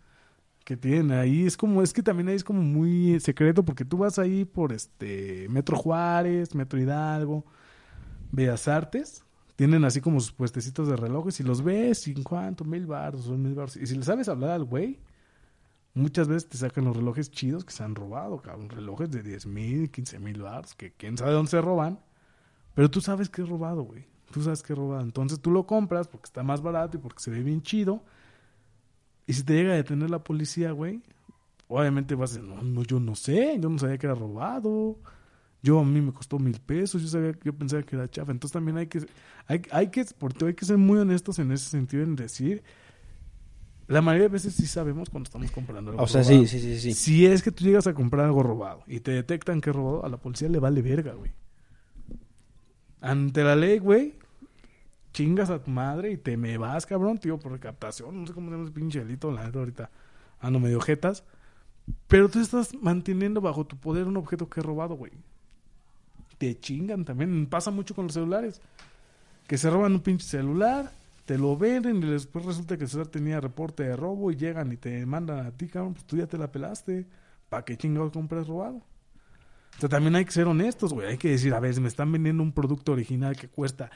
que tienen ahí. Es como, es que también ahí es como muy secreto porque tú vas ahí por este Metro Juárez, Metro Hidalgo, Bellas Artes. Tienen así como sus puestecitos de relojes y los ves y en cuánto, mil baros, son mil baros. Y si le sabes hablar al güey, muchas veces te sacan los relojes chidos que se han robado, cabrón. Relojes de 10 mil, 15 mil baros, que quién sabe dónde se roban. Pero tú sabes que es robado, güey. Tú sabes que es robado. Entonces tú lo compras porque está más barato y porque se ve bien chido. Y si te llega a detener la policía, güey, obviamente vas a decir, no, no, yo no sé, yo no sabía que era robado. Yo a mí me costó mil pesos, yo sabía, yo pensaba que era chafa. Entonces también hay que, hay, hay que, porque hay que ser muy honestos en ese sentido en decir, la mayoría de veces sí sabemos cuando estamos comprando algo O sea, robado. sí, sí, sí, sí. Si es que tú llegas a comprar algo robado y te detectan que es robado, a la policía le vale verga, güey. Ante la ley, güey, chingas a tu madre y te me vas, cabrón, tío, por recaptación. No sé cómo se llama ese pinche delito, la neta, ahorita ando medio jetas. Pero tú estás manteniendo bajo tu poder un objeto que es robado, güey. Te chingan también. Pasa mucho con los celulares. Que se roban un pinche celular, te lo venden y después resulta que el celular tenía reporte de robo y llegan y te mandan a ti, cabrón, pues tú ya te la pelaste. ¿Para qué chingados compras robado? O sea, también hay que ser honestos, güey. Hay que decir, a ver, me están vendiendo un producto original que cuesta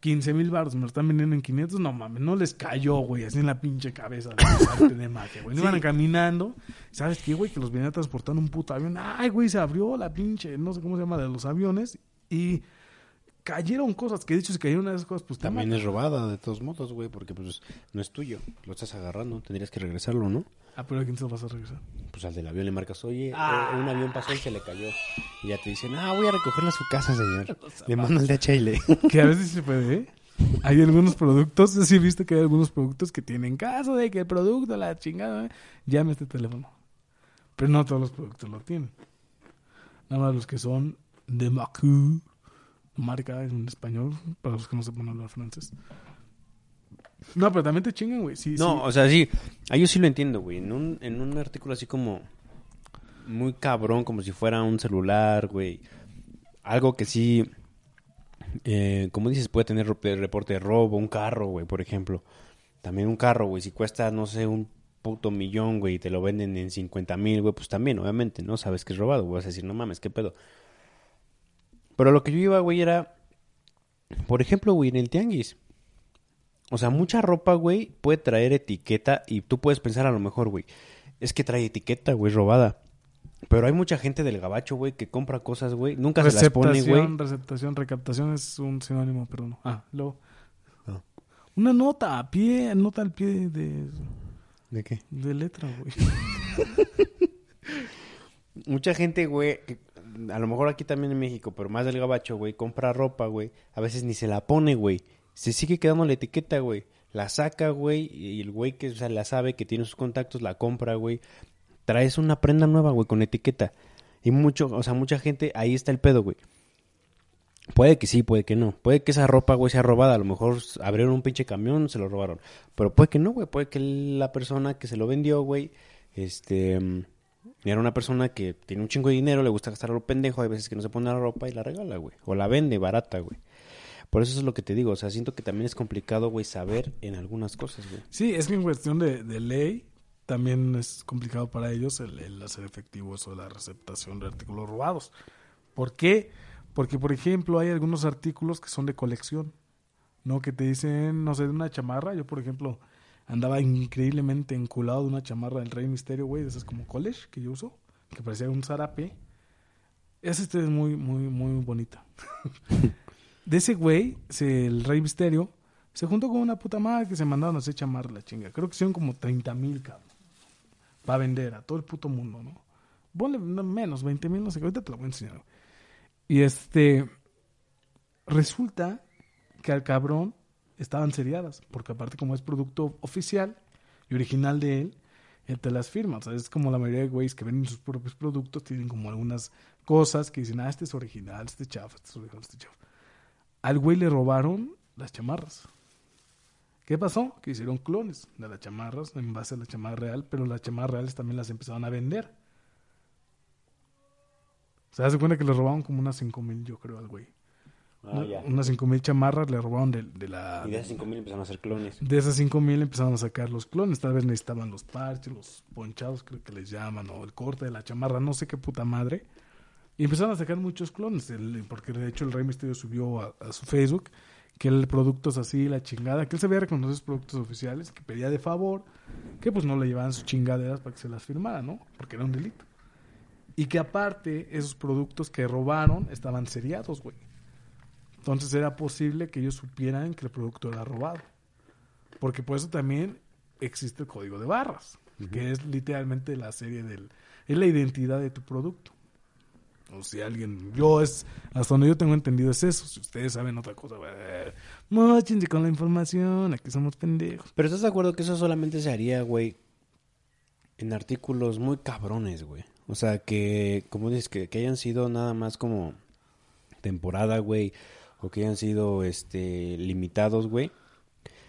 15 mil baros, me lo están vendiendo en 500, no mames, no les cayó, güey, así en la pinche cabeza de, de magia, güey. No Iban caminando, ¿sabes qué, güey? Que los venía transportando un puto avión. Ay, güey, se abrió la pinche, no sé cómo se llama, de los aviones y cayeron cosas, que de hecho si cayeron una de esas cosas, pues También es robada de todos modos, güey, porque pues no es tuyo. Lo estás agarrando, tendrías que regresarlo, ¿no? Ah, pero ¿a quién se lo vas a regresar? Pues al del avión le marcas, oye, Ah. eh, un avión pasó y se le cayó. Y ya te dicen, ah, voy a recogerle a su casa, señor. Le mando el DHL. Que a veces se puede, ¿eh? Hay algunos productos, sí he visto que hay algunos productos que tienen caso de que el producto, la chingada, ¿eh? llame este teléfono. Pero no todos los productos lo tienen. Nada más los que son de Macu, marca en español, para los que no sepan hablar francés. No, pero también te chingan, güey. Sí, No, sí. o sea, sí, a yo sí lo entiendo, güey. En un, en un artículo así como muy cabrón, como si fuera un celular, güey. Algo que sí, eh, como dices, puede tener rep- reporte de robo, un carro, güey, por ejemplo. También un carro, güey, si cuesta, no sé, un puto millón, güey, y te lo venden en 50 mil, güey, pues también, obviamente, ¿no? Sabes que es robado, güey, vas a decir, no mames, qué pedo. Pero lo que yo iba, güey, era, por ejemplo, güey, en el tianguis. O sea, mucha ropa, güey, puede traer etiqueta y tú puedes pensar a lo mejor, güey, es que trae etiqueta, güey, robada. Pero hay mucha gente del gabacho, güey, que compra cosas, güey, nunca se las pone, güey. Receptación, recaptación es un sinónimo, pero no. Ah, luego. Ah. Una nota a pie, nota al pie de, ¿De qué? de letra, güey. Mucha gente, güey, que a lo mejor aquí también en México, pero más del gabacho, güey, compra ropa, güey, a veces ni se la pone, güey. Se sigue quedando la etiqueta, güey. La saca, güey, y el güey que o sea, la sabe, que tiene sus contactos, la compra, güey. Traes una prenda nueva, güey, con etiqueta. Y mucho, o sea, mucha gente, ahí está el pedo, güey. Puede que sí, puede que no. Puede que esa ropa, güey, sea robada. A lo mejor abrieron un pinche camión, se lo robaron. Pero puede que no, güey. Puede que la persona que se lo vendió, güey, este... Era una persona que tiene un chingo de dinero, le gusta gastar lo pendejo, hay veces que no se pone la ropa y la regala, güey. O la vende barata, güey. Por eso es lo que te digo, o sea, siento que también es complicado, güey, saber en algunas cosas, güey. Sí, es que en cuestión de, de ley también es complicado para ellos el, el hacer efectivo eso de la receptación de artículos robados. ¿Por qué? Porque, por ejemplo, hay algunos artículos que son de colección, ¿no? Que te dicen, no sé, de una chamarra. Yo, por ejemplo, andaba increíblemente enculado de una chamarra del Rey Misterio, güey, de esas como college que yo uso, que parecía un zarape. Esa este es muy, muy, muy bonita. de ese güey, el Rey Misterio, se juntó con una puta madre que se mandaron a hacer chamarra la chinga. Creo que hicieron como 30 mil, cabrón. Para vender a todo el puto mundo, ¿no? Ponle no, menos, 20 mil, no sé qué. Ahorita te lo voy a enseñar. Y este. Resulta que al cabrón estaban seriadas. Porque aparte, como es producto oficial y original de él, él te las firma. O sea, es como la mayoría de güeyes que venden sus propios productos, tienen como algunas cosas que dicen, ah, este es original, este es chafa, este es original, este es chafa. Al güey le robaron las chamarras. ¿Qué pasó? Que hicieron clones de las chamarras en base a la chamarra real, pero las chamarras reales también las empezaron a vender. Se hace cuenta que le robaron como unas 5 mil, yo creo, al güey. Ah, ya. Unas 5 mil chamarras le robaron de, de la... Y de esas 5 mil empezaron a hacer clones. De esas 5 mil empezaron a sacar los clones. Tal vez necesitaban los parches, los ponchados, creo que les llaman, o el corte de la chamarra, no sé qué puta madre. Y empezaron a sacar muchos clones, el- porque de hecho el Rey Misterio subió a, a su Facebook que el productos así, la chingada, que él sabía reconocer sus productos oficiales, que pedía de favor, que pues no le llevaban sus chingaderas para que se las firmara, ¿no? Porque era un delito. Y que aparte, esos productos que robaron estaban seriados, güey. Entonces era posible que ellos supieran que el producto era robado. Porque por eso también existe el código de barras, que es literalmente la serie del... es la identidad de tu producto. O si alguien, yo es, hasta donde yo tengo entendido es eso. Si ustedes saben otra cosa, móchense con la información, aquí somos pendejos. Pero ¿estás de acuerdo que eso solamente se haría, güey, en artículos muy cabrones, güey? O sea, que, como dices, que, que hayan sido nada más como temporada, güey, o que hayan sido, este, limitados, güey.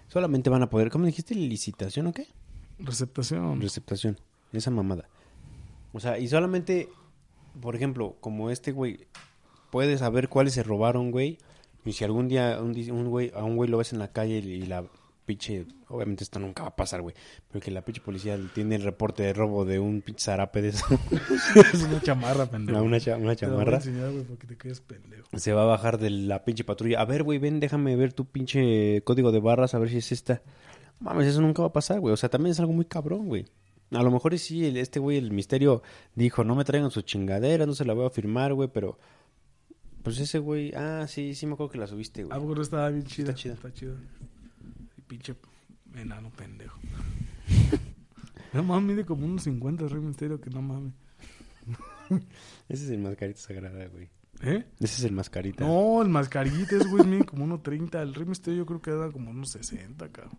Solamente van a poder, ¿cómo dijiste? ¿Licitación o qué? Receptación. Receptación. Esa mamada. O sea, y solamente, por ejemplo, como este güey, puede saber cuáles se robaron, güey. Y si algún día un, güey, a un güey lo ves en la calle y la pinche, obviamente esto nunca va a pasar, güey. Pero que la pinche policía tiene el reporte de robo de un pinche zarape de eso. es una chamarra, pendejo. una, cha- una Te la voy a chamarra. enseñar, güey, porque te quedes pendejo. Se va a bajar de la pinche patrulla. A ver, güey, ven, déjame ver tu pinche código de barras, a ver si es esta. Mames, eso nunca va a pasar, güey. O sea, también es algo muy cabrón, güey. A lo mejor sí, este güey, el misterio, dijo, no me traigan su chingadera, no se la voy a firmar, güey, pero... Pues ese güey, ah, sí, sí me acuerdo que la subiste, güey. Ah, estaba bien chida. chida. Está chida. Pinche enano pendejo. no mames, mide como unos 50 el Rey Misterio, que no mames. Ese es el mascarita sagrada, güey. ¿Eh? Ese es el mascarita. No, el mascaritas, güey, mide como unos 30. El Rey Misterio yo creo que era como unos 60, cabrón.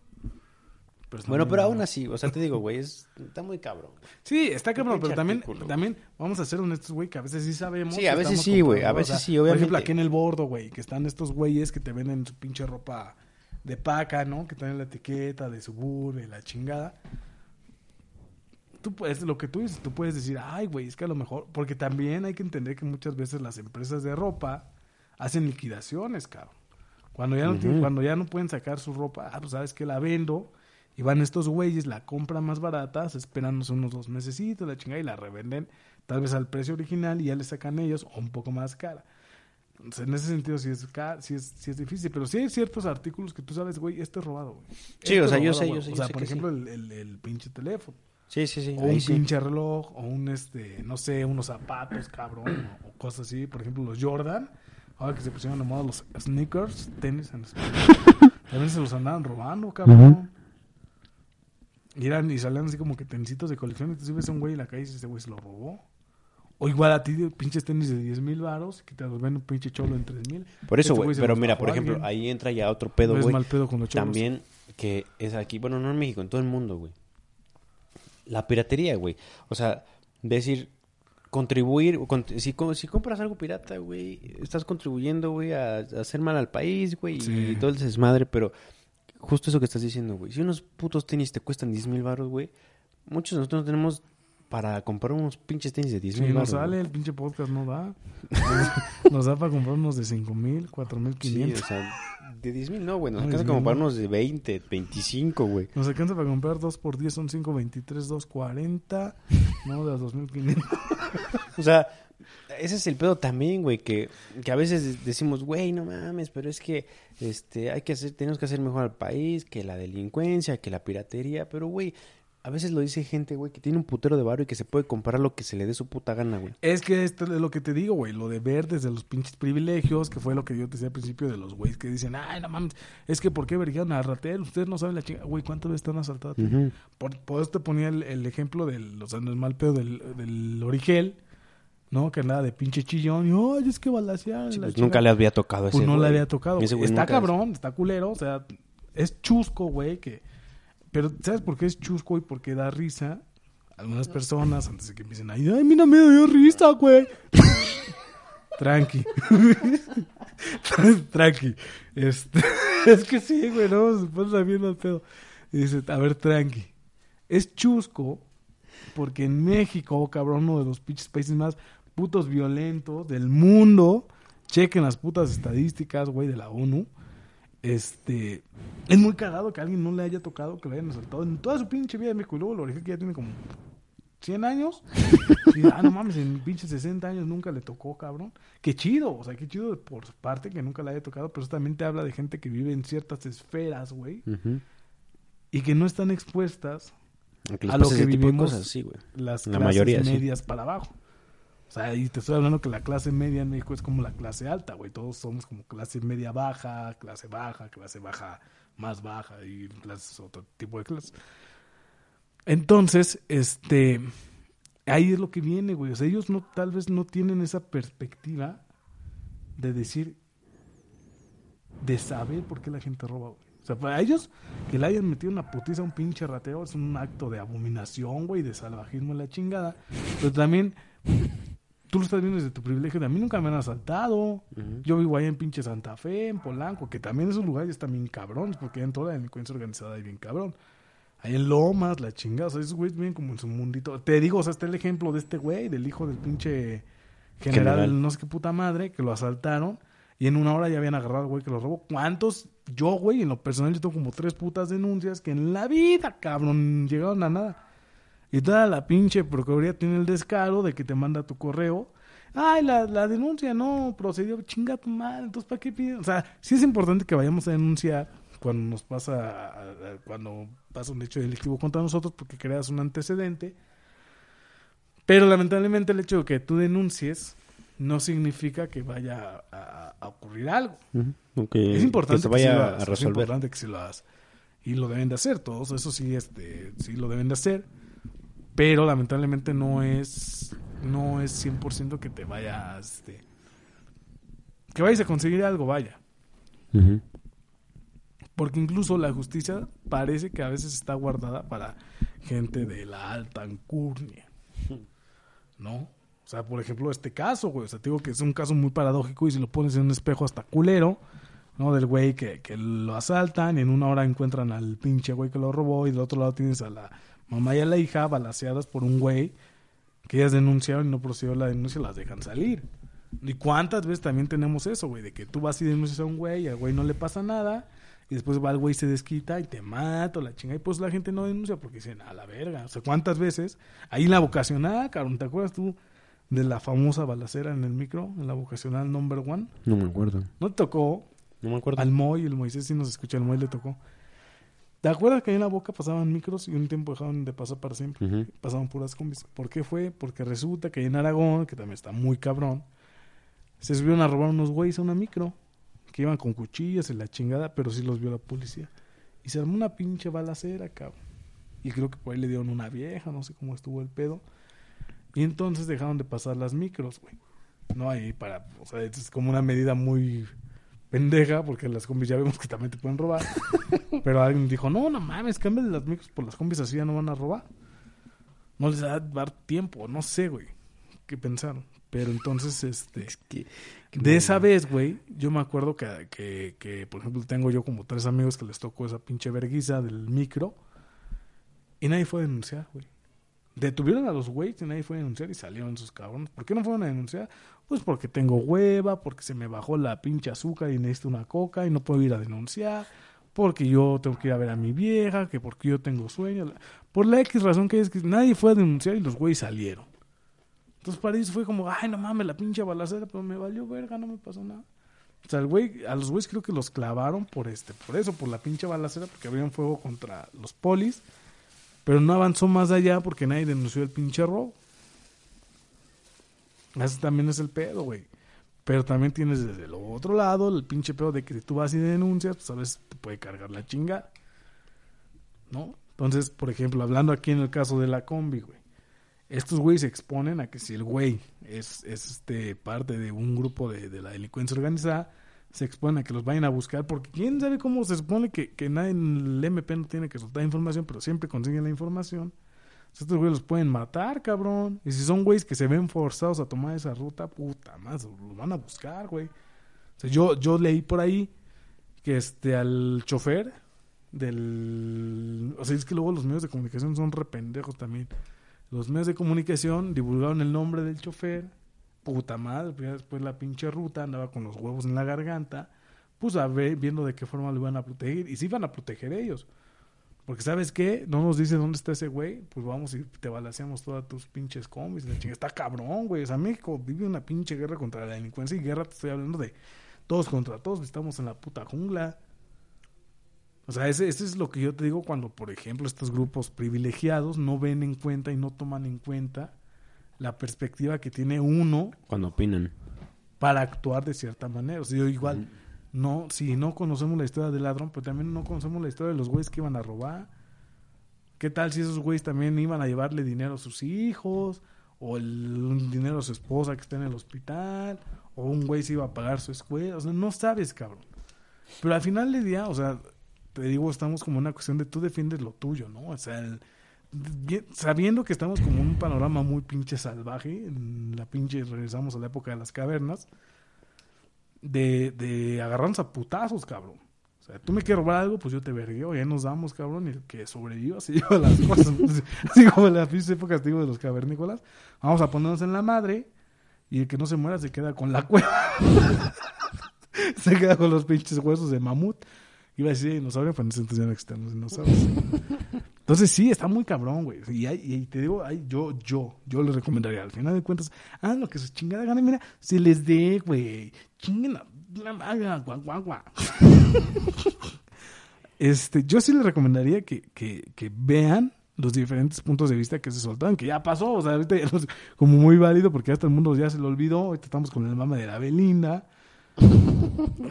Pero está Bueno, muy pero aún así, o sea, te digo, güey, es, está muy cabrón. Sí, está cabrón, pero también, artículo. también vamos a ser honestos, güey, que a veces sí sabemos. Sí, a veces sí, güey, a veces o sea, sí, Por obviamente. ejemplo, aquí en el bordo, güey, que están estos güeyes que te venden su pinche ropa de paca, ¿no? Que tienen la etiqueta de Suburban, la chingada. Tú puedes, lo que tú dices, tú puedes decir, ay, güey, es que a lo mejor, porque también hay que entender que muchas veces las empresas de ropa hacen liquidaciones, cabrón. Cuando ya no, tienen- cuando ya no pueden sacar su ropa, ah, pues sabes que la vendo, y van estos güeyes, la compran más barata, se esperan unos dos mesecitos, la chingada, y la revenden tal vez al precio original y ya le sacan ellos o un poco más cara. En ese sentido sí es, sí es, sí es difícil, pero sí hay ciertos artículos que tú sabes, güey, este es robado, güey. Sí, Este o sea, yo sé, yo sé, O yo sea, sé por sí. ejemplo, el, el- el pinche teléfono. Sí, sí, sí. O ahí un pinche reloj, o un, este, no sé, unos zapatos, cabrón, o, o cosas así. Por ejemplo, los Jordan, ahora que se pusieron de moda los sneakers, tenis en español, también se los andaban robando, cabrón. Y, eran, y salían así como que tenisitos de colección, y tú ves a un güey en la calle y ese güey se lo robó. O igual a ti, pinches tenis de 10 mil varos, que te los venden un pinche cholo en 3 mil. Por eso, güey. Pero mira, por ejemplo, alguien. ahí entra ya otro pedo, No es güey. mal pedo con los cholos. También que es aquí, bueno, no en México, en todo el mundo, güey. La piratería, güey. O sea, decir, contribuir, con- si, co- si compras algo pirata, güey, estás contribuyendo, güey, a, a hacer mal al país, güey, Sí. y todo el desmadre, pero justo eso que estás diciendo, güey. Si unos putos tenis te cuestan 10 mil baros, güey, muchos de nosotros no tenemos para comprar unos pinches tenis de 10 Si mil nos sale, el pinche podcast no da. Nos da para comprar unos de 5 mil, 4 mil Sí, 500. o sea, de 10 mil no, güey, nos No, alcanza 10,000 como para no. unos de 20, 25, güey. Nos alcanza para comprar 2 por 10, son 5, 23, 2, 40. No, de las 2500. O sea, ese es el pedo también, güey, que, que a veces decimos, güey, no mames, pero es que este hay que hacer, tenemos que hacer mejor al país, que la delincuencia, que la piratería, pero güey, a veces lo dice gente, güey, que tiene un putero de barro y que se puede comprar lo que se le dé su puta gana, güey. Es que esto es lo que te digo, güey. Lo de ver desde los pinches privilegios, que fue lo que yo te decía al principio de los güeyes que dicen, ay, no mames, es que ¿por qué vergaron a ratero? Ustedes no saben la chinga. Güey, ¿cuántas veces te han asaltado a ti? Ujú. Por, por eso te ponía el, el ejemplo del, o sea, no es mal pedo del, del Origel, ¿no? Que andaba de pinche chillón y, ay, es que. Sí, la pues chingada". nunca le había tocado a ese Pues no le había tocado. Está cabrón, está culero, o sea, es chusco, güey, que... Pero ¿sabes por qué es chusco y por qué da risa? Algunas personas, antes de que empiecen ahí, ay, mira, me dio risa, güey. Tranqui. tranqui. Este, es que sí, güey, no, se pasa bien al pedo. Y dice, a ver, tranqui. Es chusco porque en México, cabrón, uno de los pinches países más putos violentos del mundo, chequen las putas estadísticas, güey, de la ONU. Este, es muy cagado que a alguien no le haya tocado, que le hayan asaltado en toda su pinche vida de México. Y luego lo origen que ya tiene como 100 años. Y, ah, no mames, en pinche 60 años nunca le tocó, cabrón. Qué chido, o sea, qué chido por su parte que nunca le haya tocado, pero eso también te habla de gente que vive en ciertas esferas, güey, y que no están expuestas a lo que vivimos cosas, sí, güey. las La clases mayoría, sí. medias para abajo. O sea, y te estoy hablando que la clase media en México es como la clase alta, güey. Todos somos como clase media baja, clase baja, clase baja más baja y clases otro tipo de clases. Entonces, este, ahí es lo que viene, güey. O sea, ellos no, tal vez no tienen esa perspectiva de decir, de saber por qué la gente roba, güey. O sea, para ellos, que le hayan metido una putiza a un pinche rateo es un acto de abominación, güey, de salvajismo en la chingada. Pero también, tú lo estás viendo desde tu privilegio de a mí nunca me han asaltado. Yo vivo ahí en pinche Santa Fe, en Polanco, que también esos lugares están bien cabrones, porque en toda la delincuencia organizada hay bien cabrón. Ahí en Lomas, la chingada, o sea, esos güeyes viven como en su mundito. Te digo, o sea, está el ejemplo de este güey, del hijo del pinche general, General. no sé qué puta madre, que lo asaltaron y en una hora ya habían agarrado al güey que lo robó. ¿Cuántos? Yo, güey, en lo personal, yo tengo como tres putas denuncias que en la vida, cabrón, llegaron a nada. Y toda la pinche procuraduría tiene el descaro de que te manda tu correo. Ay, la, la denuncia no procedió. Chinga tu madre. Entonces, ¿para qué piden? O sea, sí es importante que vayamos a denunciar cuando nos pasa, cuando pasa un hecho delictivo contra nosotros porque creas un antecedente. Pero lamentablemente el hecho de que tú denuncies no significa que vaya a, a ocurrir algo. Es importante que se que sí vaya a hagas, Es resolver. importante que sí lo hagas. Y lo deben de hacer todos. Eso sí, este, sí lo deben de hacer. Pero lamentablemente no es, no es 100% que te vaya, este, que vayas a conseguir algo, vaya. Porque incluso la justicia parece que a veces está guardada para gente de la alta alcurnia. ¿No? O sea, por ejemplo, este caso, güey. O sea, te digo que es un caso muy paradójico y si lo pones en un espejo hasta culero. ¿no? Del güey que, que lo asaltan y en una hora encuentran al pinche güey que lo robó y del otro lado tienes a la mamá y a la hija balaseadas por un güey que ellas denunciaron y no procedió la denuncia, las dejan salir. ¿Y cuántas veces también tenemos eso, güey? De que tú vas y denuncias a un güey y al güey no le pasa nada y después va el güey y se desquita y te mata o la chinga y pues la gente no denuncia porque dicen, a la verga. O sea, ¿cuántas veces? Ahí en la vocacional, cabrón, ¿te acuerdas tú de la famosa balacera en el micro? En la vocacional number one. No me acuerdo. ¿No te tocó? No me acuerdo. Al Moy, el Moisés sí nos escucha, al Moy le tocó. ¿Te acuerdas que ahí en la boca pasaban micros y un tiempo dejaron de pasar para siempre? Pasaban puras combis. ¿Por qué fue? Porque resulta que ahí en Aragón, que también está muy cabrón, se subieron a robar unos güeyes a una micro, que iban con cuchillas y la chingada, pero sí los vio la policía. Y se armó una pinche balacera, cabrón. Y creo que por ahí le dieron una vieja, no sé cómo estuvo el pedo. Y entonces dejaron de pasar las micros, güey. No ahí para, o sea, es como una medida muy pendeja, porque las combis ya vemos que también te pueden robar. Pero alguien dijo, no, no mames, cámbiale las micros por las combis, así ya no van a robar. No les va a dar tiempo, no sé, güey, qué pensaron. Pero entonces, este, Es que- de esa vez, güey, yo me acuerdo que, que, que, por ejemplo, tengo yo como tres amigos que les tocó esa pinche verguiza del micro y nadie fue a denunciar, güey. Detuvieron a los güeyes y nadie fue a denunciar y salieron esos cabrones. ¿Por qué no fueron a denunciar? Pues porque tengo hueva, porque se me bajó la pinche azúcar y necesito una coca y no puedo ir a denunciar, porque yo tengo que ir a ver a mi vieja, que porque yo tengo sueño. Por la X razón que es que nadie fue a denunciar y los güeyes salieron. Entonces para ellos fue como, ay, no mames, la pinche balacera, pero me valió verga, no me pasó nada. O sea, el güey, a los güeyes creo que los clavaron por este, por eso, por la pinche balacera, porque abrieron fuego contra los polis, pero no avanzó más allá porque nadie denunció el pinche robo. Ese también es el pedo, güey. Pero también tienes desde el otro lado el pinche pedo de que si tú vas y denuncias, pues a veces te puede cargar la chingada. ¿No? Entonces, por ejemplo, hablando aquí en el caso de la combi, güey. Estos güeyes se exponen a que si el güey es, es este parte de un grupo de, de la delincuencia organizada, se exponen a que los vayan a buscar, porque quién sabe cómo se supone que, que nadie en el MP no tiene que soltar información, pero siempre consiguen la información. Estos güeyes los pueden matar, cabrón. Y si son güeyes que se ven forzados a tomar esa ruta, puta más, los van a buscar, güey. O sea, yo, yo leí por ahí que este al chofer del... O sea, es que luego los medios de comunicación son rependejos también. Los medios de comunicación divulgaron el nombre del chofer. Puta madre, pues después la pinche ruta andaba con los huevos en la garganta. Pues a ver, viendo de qué forma lo iban a proteger. Y si iban a proteger ellos. Porque ¿sabes qué? No nos dice dónde está ese güey. Pues vamos y te balanceamos todas tus pinches combis. Está cabrón, güey. O sea, México vive una pinche guerra contra la delincuencia. Y guerra te estoy hablando de todos contra todos. Estamos en la puta jungla. O sea, ese, ese es lo que yo te digo cuando, por ejemplo, estos grupos privilegiados no ven en cuenta y no toman en cuenta la perspectiva que tiene uno Cuando opinan. para actuar de cierta manera. O sea, yo igual, no, si no conocemos la historia del ladrón, pero también no conocemos la historia de los güeyes que iban a robar. ¿Qué tal si esos güeyes también iban a llevarle dinero a sus hijos? O el dinero a su esposa que está en el hospital, o un güey se iba a pagar su escuela, o sea, no sabes, cabrón. Pero al final del día, o sea, te digo, estamos como una cuestión de tú defiendes lo tuyo, ¿no? O sea, el- bien- sabiendo que estamos como en un panorama muy pinche salvaje, en la pinche, regresamos a la época de las cavernas, de, de agarrarnos a putazos, cabrón. O sea, tú me quieres robar algo, pues yo te vergueo, ya nos damos, cabrón, y el que sobreviva se lleva las cosas. Así como las pinches épocas, digo, de los cavernícolas. Vamos a ponernos en la madre, y el que no se muera se queda con la cueva. se queda con los pinches huesos de mamut. Iba a decir dinosaurio, pero no existen los dinosaurios. Entonces sí, está muy cabrón, güey. Y, hay- y te digo, hay, yo, yo, yo les recomendaría, al final de cuentas, hagan lo que su chingada gana, mira, se les dé, güey. Chinguen la, la guau. Este, yo sí les recomendaría que, que, que vean los diferentes puntos de vista que se soltaron, que ya pasó, o sea, ahorita como muy válido, porque todo el mundo ya se lo olvidó, ahorita estamos con el mame de la Belinda.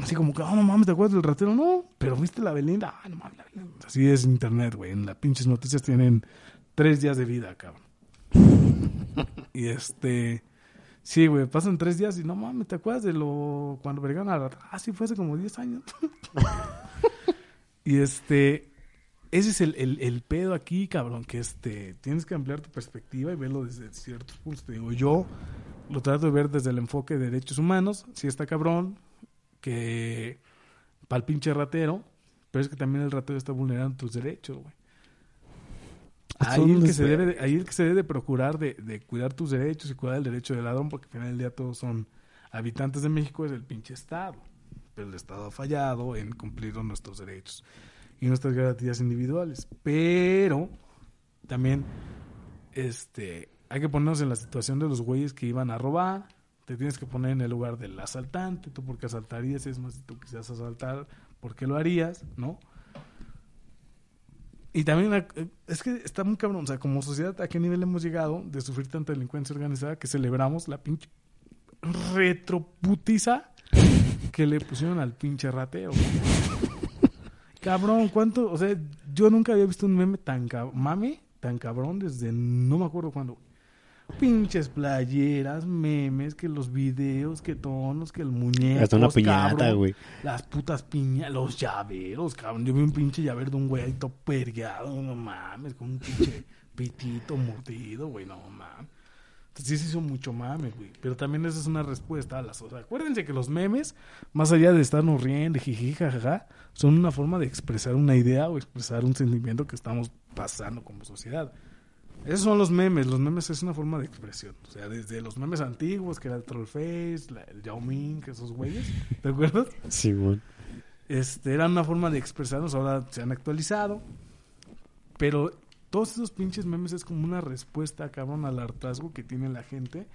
Así como que, oh, no mames, ¿te acuerdas del ratero? No, pero viste la Belinda. Ah, no mames, la Belinda. Así es internet, güey. En las pinches noticias tienen tres días de vida, cabrón. y este. Sí, güey, pasan tres días y no mames, ¿te acuerdas de lo. cuando vergaron a la. Ah, sí, fue hace como 10 años. y este. Ese es el, el, el pedo aquí, cabrón, que este. Tienes que ampliar tu perspectiva y verlo desde ciertos puntos. Te digo, yo lo trato de ver desde el enfoque de derechos humanos. Si está cabrón, que, para el pinche ratero, pero es que también el ratero está vulnerando tus derechos, güey. Ahí el, que se debe de, ahí el que se debe de procurar de, de cuidar tus derechos y cuidar el derecho del ladrón, porque al final del día todos son habitantes de México, es el pinche Estado. Pero el Estado ha fallado en cumplir con nuestros derechos y nuestras garantías individuales. Pero también este, hay que ponernos en la situación de los güeyes que iban a robar. Te tienes que poner en el lugar del asaltante. Tú porque asaltarías, es más, si tú quisieras asaltar, ¿por qué lo harías? ¿No? Y también eh, es que está muy cabrón. O sea, como sociedad, ¿a qué nivel hemos llegado de sufrir tanta delincuencia organizada que celebramos la pinche retroputiza que le pusieron al pinche rateo? Cabrón, ¿cuánto? O sea, yo nunca había visto un meme tan mame, tan cabrón desde no me acuerdo cuándo. Pinches playeras, memes, que los videos, que tonos, que el muñeco. Hasta una piñata, güey. Las putas piñas, los llaveros, cabrón. Yo vi un pinche llavero de un güey ahí todo pergueado, no mames, con un pinche pitito mordido, güey, no mames. Entonces sí se hizo mucho mame, güey. Pero también esa es una respuesta a las... Sea, acuérdense que los memes, más allá de estarnos riendo, jiji, jajaja, son una forma de expresar una idea o expresar un sentimiento que estamos pasando como sociedad. Esos son los memes. Los memes es una forma de expresión. O sea, desde los memes antiguos, que era el Trollface, la- el Yao Ming, esos güeyes, ¿te acuerdas? Sí, güey. Este, era una forma de expresarnos, ahora se han actualizado. Pero todos esos pinches memes es como una respuesta, cabrón, al hartazgo que tiene la gente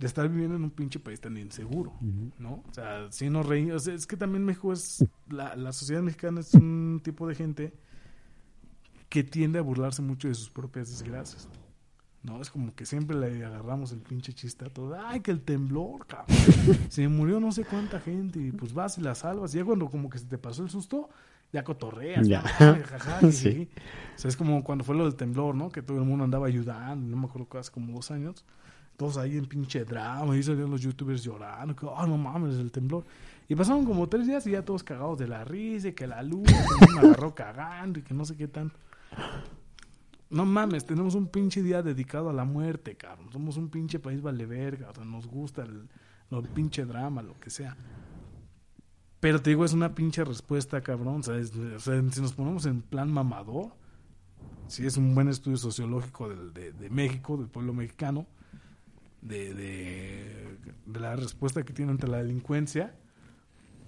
de estar viviendo en un pinche país tan inseguro, ¿no? O sea, si nos reímos, sea, es que también México es, la, la sociedad mexicana es un tipo de gente que tiende a burlarse mucho de sus propias desgracias. No, es como que siempre le agarramos el pinche chiste a todo. Ay, que el temblor, cabrón. Se murió no sé cuánta gente y pues vas y la salvas. Y ya cuando como que se te pasó el susto, ya cotorreas. Ya. Sí. jiji. O sea, es como cuando fue lo del temblor, ¿no? Que todo el mundo andaba ayudando. No me acuerdo hace como dos años. Todos ahí en pinche drama. Y salían los youtubers llorando. Que, oh, no mames, el temblor. Y pasaron como tres días y ya todos cagados de la risa. Y que la luz que me agarró cagando. Y que no sé qué tanto. No mames, tenemos un pinche día dedicado a la muerte, cabrón. Somos un pinche país vale verga, nos gusta el, el pinche drama, lo que sea. Pero te digo, es una pinche respuesta, cabrón. Si nos ponemos en plan mamador, sí es un buen estudio sociológico de, de México, del pueblo mexicano, de, de la respuesta que tiene ante la delincuencia.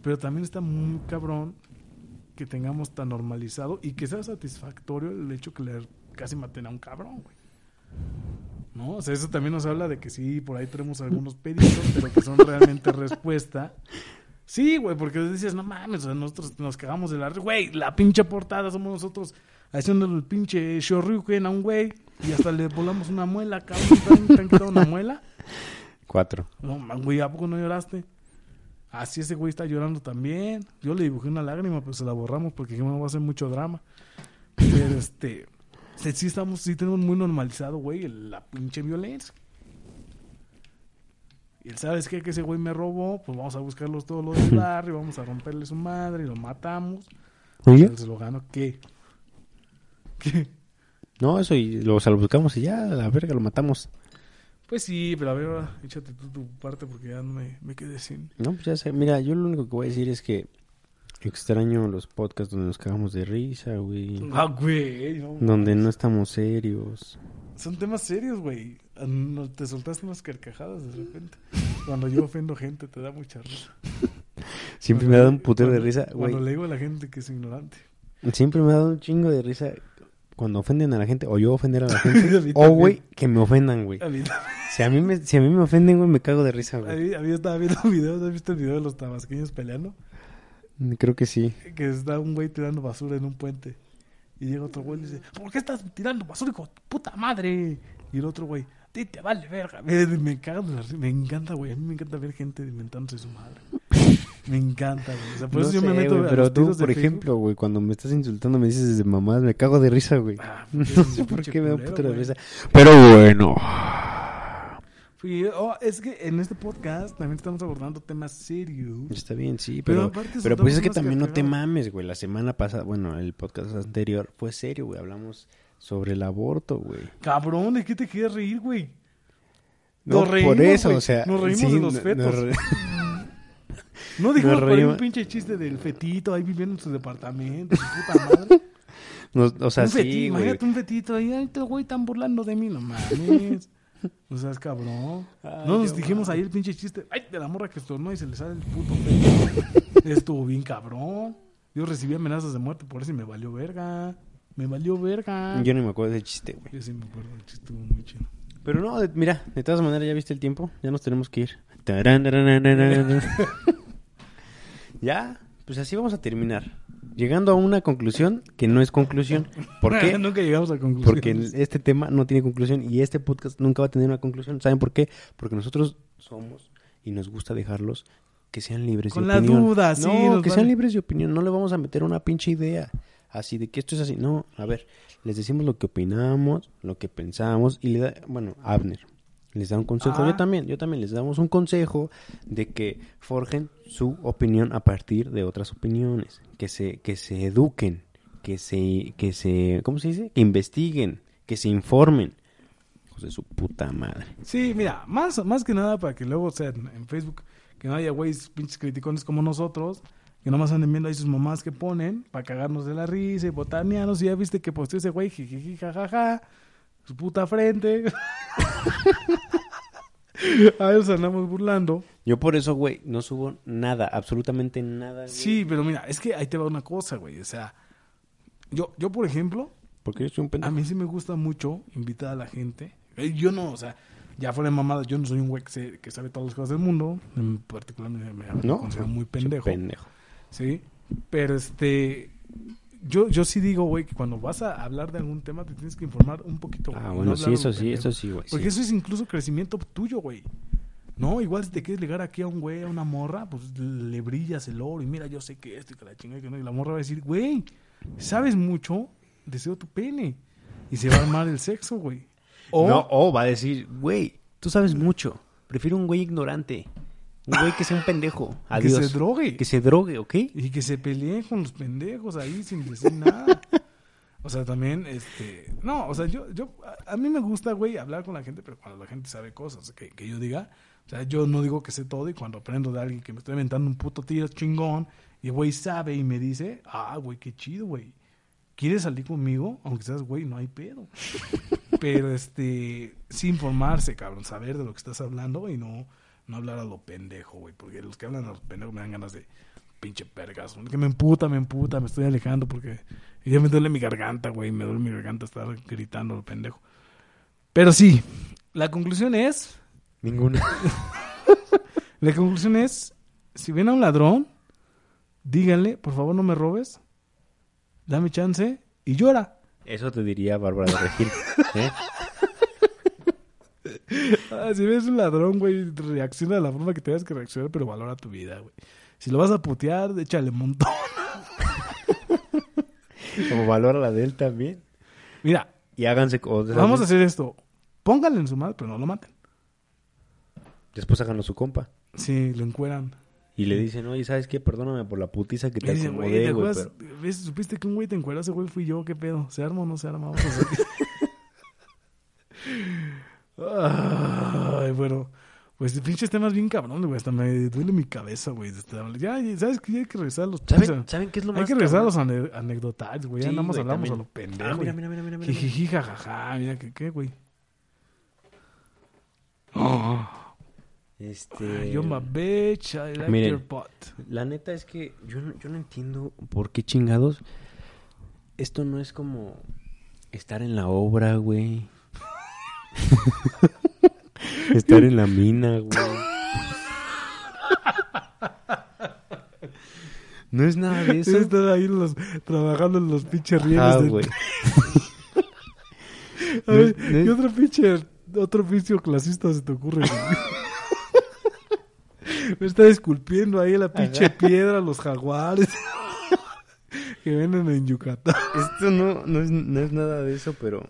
Pero también está muy cabrón que tengamos tan normalizado y que sea satisfactorio el hecho que le casi maten a un cabrón, güey. ¿No? O sea, eso también nos habla de que sí, por ahí tenemos algunos pedidos, pero que son realmente respuesta. Sí, güey, porque dices, no mames, o sea, nosotros nos cagamos de la... Güey, la pinche portada somos nosotros haciendo el pinche Shoryuken a un güey y hasta le volamos una muela, cabrón. ¿Te han, te han quitado una muela? Cuatro. No, man, güey, ¿a poco no lloraste? Así ese güey está llorando también. Yo le dibujé una lágrima, pero se la borramos porque no va a hacer mucho drama. Pero este, sí, estamos, sí tenemos muy normalizado, güey, el- la pinche violencia. Y él, ¿sabes qué? Que ese güey me robó, pues vamos a buscarlos todos los del barrio, vamos a romperle su madre y lo matamos. Oye. Él se lo ganó, ¿qué? ¿Qué? No, eso y lo, o sea, lo buscamos y ya, a la verga, lo matamos. Pues sí, pero a ver, ahora, échate tú tu parte porque ya no me, me quedé sin... No, pues ya sé. Mira, yo lo único que voy a decir es que extraño los podcasts donde nos cagamos de risa, güey. Ah, güey, no Donde no estamos serios. Son temas serios, güey. Ah, te soltaste unas carcajadas de repente. Cuando yo ofendo gente, te da mucha risa. Siempre Cuando me ha dado un putero de risa, güey. Cuando le digo a la gente que es ignorante. Siempre me ha dado un chingo de risa cuando ofenden a la gente o yo ofender a la gente. A o, güey, que me ofendan, güey. A mí, Si a mí me, si a mí me ofenden, güey, me cago de risa, a güey. mí, a mí estaba viendo videos, ¿has visto el video de los tabasqueños peleando? Creo que sí. Que está un güey tirando basura en un puente. Y llega otro güey y dice, ¿por qué estás tirando basura, hijo puta madre? Y el otro güey, te vale verga. Me, me cago de la risa, me encanta, güey. A mí me encanta ver gente inventándose su madre. Me encanta, güey. O sea, por No eso yo sé, me meto a pero los tú, de por Facebook. ejemplo, güey, cuando me estás insultando me dices desde mamás, me cago de risa, güey. Ah, No porque eres sé por qué me da putero de risa. Pero bueno. Fui- oh, es que en este podcast también estamos abordando temas serios. Está bien, sí, Pero pero, pero, pues es que también no te mames, güey. La semana pasada, bueno, el podcast anterior fue serio, güey. Hablamos sobre el aborto, güey. Cabrón, ¿de qué te quieres reír, güey? No, Nos reímos, por eso, o sea, Nos reímos sí, de los no- fetos. nos re- No dijimos por un pinche chiste del fetito ahí viviendo en su departamento, su puta madre. No, o sea, un sí, fetito, güey. imagínate un fetito ahí, ay, te güey están burlando de mí, no mames. O sea, es cabrón. Ay, no nos no dijimos ahí el pinche chiste, ay, de la morra que estornó y se le sale el puto feto. Estuvo bien cabrón. Yo recibí amenazas de muerte por eso y me valió verga. Me valió verga. Yo no me acuerdo del chiste, güey. Yo sí me acuerdo, el chiste estuvo muy chido. Pero no, de- mira, de todas maneras, ¿ya viste el tiempo? Ya nos tenemos que ir. Ya, pues así vamos a terminar. Llegando a una conclusión que no es conclusión. ¿Por qué? Nunca llegamos a conclusiones. Porque este tema no tiene conclusión y este podcast nunca va a tener una conclusión. ¿Saben por qué? Porque nosotros somos y nos gusta dejarlos que sean libres Con de la opinión. duda, sí, No, que sean libres de opinión. No le vamos a meter una pinche idea así de que esto es así. No, a ver, les decimos lo que opinamos, lo que pensamos y le da, bueno, Abner les da un consejo. Ah. Yo también, yo también les damos un consejo de que forjen su opinión a partir de otras opiniones, que se que se eduquen, que se que se ¿cómo se dice? Que investiguen, que se informen. Hijos de su puta madre. Sí, mira, más, más que nada para que luego, sea, en, Facebook, que no haya güeyes pinches criticones como nosotros, que nomás anden viendo ahí sus mamás que ponen para cagarnos de la risa y botanearnos. Y ya viste que posteó ese güey, jijiji, jajaja, su puta frente. a ver, andamos burlando. Yo por eso, güey, no subo nada, absolutamente nada. güey. Sí, pero mira, es que ahí te va una cosa, güey. O sea, yo, yo por ejemplo, Porque yo soy un A pendejo. mí sí me gusta mucho invitar a la gente. Eh, Yo no, o sea, ya fuera de mamada, yo no soy un güey que, se- que sabe todas las cosas del mundo. En particular me, me- me No, considero muy pendejo. pendejo. Sí, pero este... Yo, yo sí digo, güey, que cuando vas a hablar de algún tema te tienes que informar un poquito. güey, Ah, no bueno, sí, eso sí, eso sí, güey. Porque sí. eso es incluso crecimiento tuyo, güey. No, igual si te quieres ligar aquí a un güey, a una morra, pues le brillas el oro y mira, yo sé que esto y que la chingada y que no. Y la morra va a decir, güey, sabes mucho, deseo tu pene. Y se va a armar el sexo, güey. O, No, o va a decir, güey, tú sabes mucho. Prefiero un güey ignorante. Un güey que sea un pendejo. que Adiós. se drogue. Que se drogue, ¿ok? Y que se peleen con los pendejos ahí sin decir nada. O sea, también, este... No, o sea, yo... yo a, a mí me gusta, güey, hablar con la gente, pero cuando la gente sabe cosas que, que yo diga. O sea, yo no digo que sé todo y cuando aprendo de alguien que me estoy inventando un puto tiro chingón y güey sabe y me dice, ah, güey, qué chido, güey. ¿Quieres salir conmigo? Aunque seas güey, no hay pedo. Pero, este, sí informarse, cabrón, saber de lo que estás hablando y no, no hablar a lo pendejo, güey. Porque los que hablan a lo pendejo me dan ganas de pinche pergas. Que me emputa, me emputa, me estoy alejando porque ya me duele mi garganta, güey. Me duele mi garganta estar gritando a lo pendejo. Pero sí, la conclusión es, Ninguna. la conclusión es, si ven a un ladrón, díganle, por favor no me robes, dame chance y llora. Eso te diría Bárbara de Regil. ¿eh? Ah, si ves un ladrón, güey, reacciona de la forma que tengas que reaccionar, pero valora tu vida, güey. Si lo vas a putear, échale un montón. Como valora la de él también. Mira, Y háganse... vamos a hacer esto. Pónganle en su madre, pero no lo maten. Después háganlo su compa. Sí, lo encueran. Y le dicen, oye, ¿sabes qué? Perdóname por la putiza que te dicen, güey, acomodé, ¿te güey. Pero... ¿Ves? ¿Supiste que un güey te encueró? Ese güey fui yo, ¿qué pedo? ¿Se arma o no se arma? Vamos a hacer. Ay, bueno. Pues pinches temas bien cabrón, güey. Hasta me duele mi cabeza, güey. Ya, ¿sabes que Ya hay que regresar a los... ¿Saben, ¿Saben qué es lo más Hay que regresar a los cabrón? ane- anecdotarios, güey. Ya nada más güey, hablamos también. a lo pendejo. Ah, mira, mira, mira, mira, mira. Jijiji, jajaja. Mira, ¿qué, qué, güey? Oh, Este... you're my bitch. I like Miren. your butt. La neta es que yo no, yo no entiendo por qué chingados. Esto no es como estar en la obra, güey. estar en la mina, güey. No es nada de eso. Están ahí los, trabajando en los pinches rieles. Ah, de- güey. A ver, No es- no es- ¿qué otro pinche, otro oficio clasista se te ocurre? Me está esculpiendo ahí la pinche piedra, los jaguares que venden en Yucatán. Esto no, no, es, no es nada de eso, pero...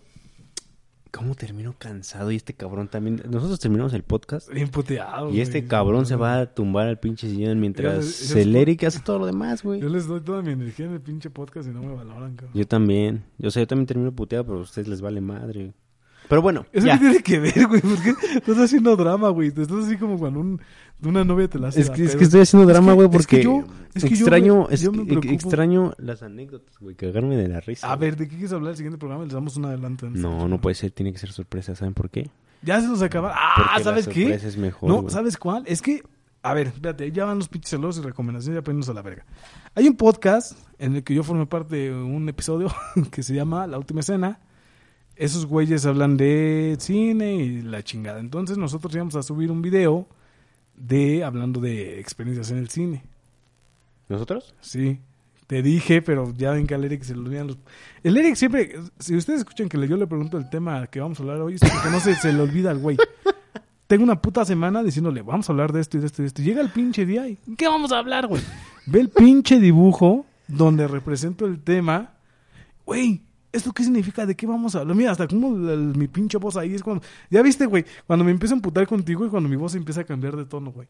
¿Cómo termino cansado? Y este cabrón también... Nosotros terminamos el podcast Bien puteado. y este güey. cabrón se va a tumbar al pinche sillón mientras se lee y que hace todo lo demás, güey. Yo les doy toda mi energía en el pinche podcast y no me valoran, cabrón. Yo también. Yo sé, yo también termino puteado, pero a ustedes les vale madre. Pero bueno, ¿Eso ya. qué tiene que ver, güey? ¿Por qué estás haciendo drama, güey? Te estás así como cuando un, una novia te la hace. Es que, es pedo. que estoy haciendo drama, güey, es que porque yo- es que yo extraño, extraño las anécdotas, güey, cagarme de la risa. A ver, ¿de qué quieres hablar el siguiente programa? Les damos un adelanto. No, no puede ser, tiene que ser sorpresa, ¿saben por qué? Ya se nos acaba. Ah, Porque ¿sabes la qué? es mejor, No. ¿sabes cuál? Es que, a ver, espérate, ya van los pinches saludos y recomendaciones, ya ponernos a la verga. Hay un podcast en el que yo formé parte de un episodio que se llama La Última Escena. Esos güeyes hablan de cine y la chingada. Entonces nosotros íbamos a subir un video de hablando de experiencias en el cine. ¿Nosotros? Sí, te dije, pero ya ven que al Eric se le olvidan los... El Eric siempre, si ustedes escuchan que yo le pregunto el tema que vamos a hablar hoy, es porque no se, se le olvida al güey. Tengo una puta semana diciéndole, vamos a hablar de esto y de esto y de esto. Llega el pinche día y, ¿qué vamos a hablar, güey? Ve el pinche dibujo donde represento el tema. Güey, ¿esto qué significa? ¿De qué vamos a hablar? Mira, hasta como el- mi pinche voz ahí es cuando... Ya viste, güey, cuando me empiezo a emputar contigo y cuando mi voz empieza a cambiar de tono, güey.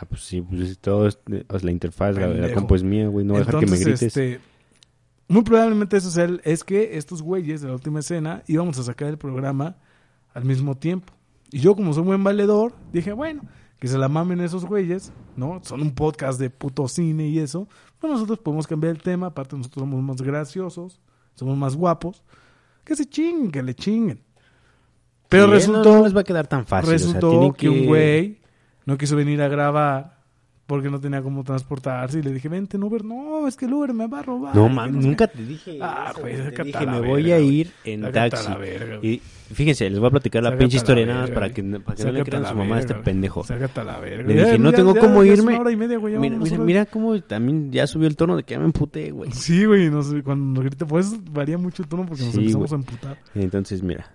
Ah, pues sí, pues todo es, sea, la interfaz, la, la compu es mía, güey, no a dejar que me Entonces, grites. este, muy probablemente eso sea el- es que estos güeyes de la última escena íbamos a sacar el programa al mismo tiempo. Y yo, como soy buen valedor, dije, bueno, que se la mamen esos güeyes, ¿no? Son un podcast de puto cine y eso. Pues nosotros podemos cambiar el tema, aparte nosotros somos más graciosos, somos más guapos. Que se chinguen, que le chinguen. Pero Sí, resultó, no, no les va a quedar tan fácil, o sea, resultó que... un güey no quiso venir a grabar porque no tenía cómo transportarse y le dije, vente en Uber. No, es que el Uber me va a robar. No, mames, no sé nunca te dije Ah, eso, güey, sácate Te dije, me voy a ir en taxi. la verga. Y fíjense, les voy a platicar la pinche historia nada más para que, para que no le crean a su mamá a este pendejo. Sácate a la verga. Le dije, Ya, no ya, tengo ya, cómo irme. una hora y media, güey, ya Mira, mira, mira cómo también ya subió el tono de que ya me emputé, güey. Sí, güey, nos, cuando nos grita, pues varía mucho el tono porque nos Sí, empezamos güey. a emputar. Entonces, mira,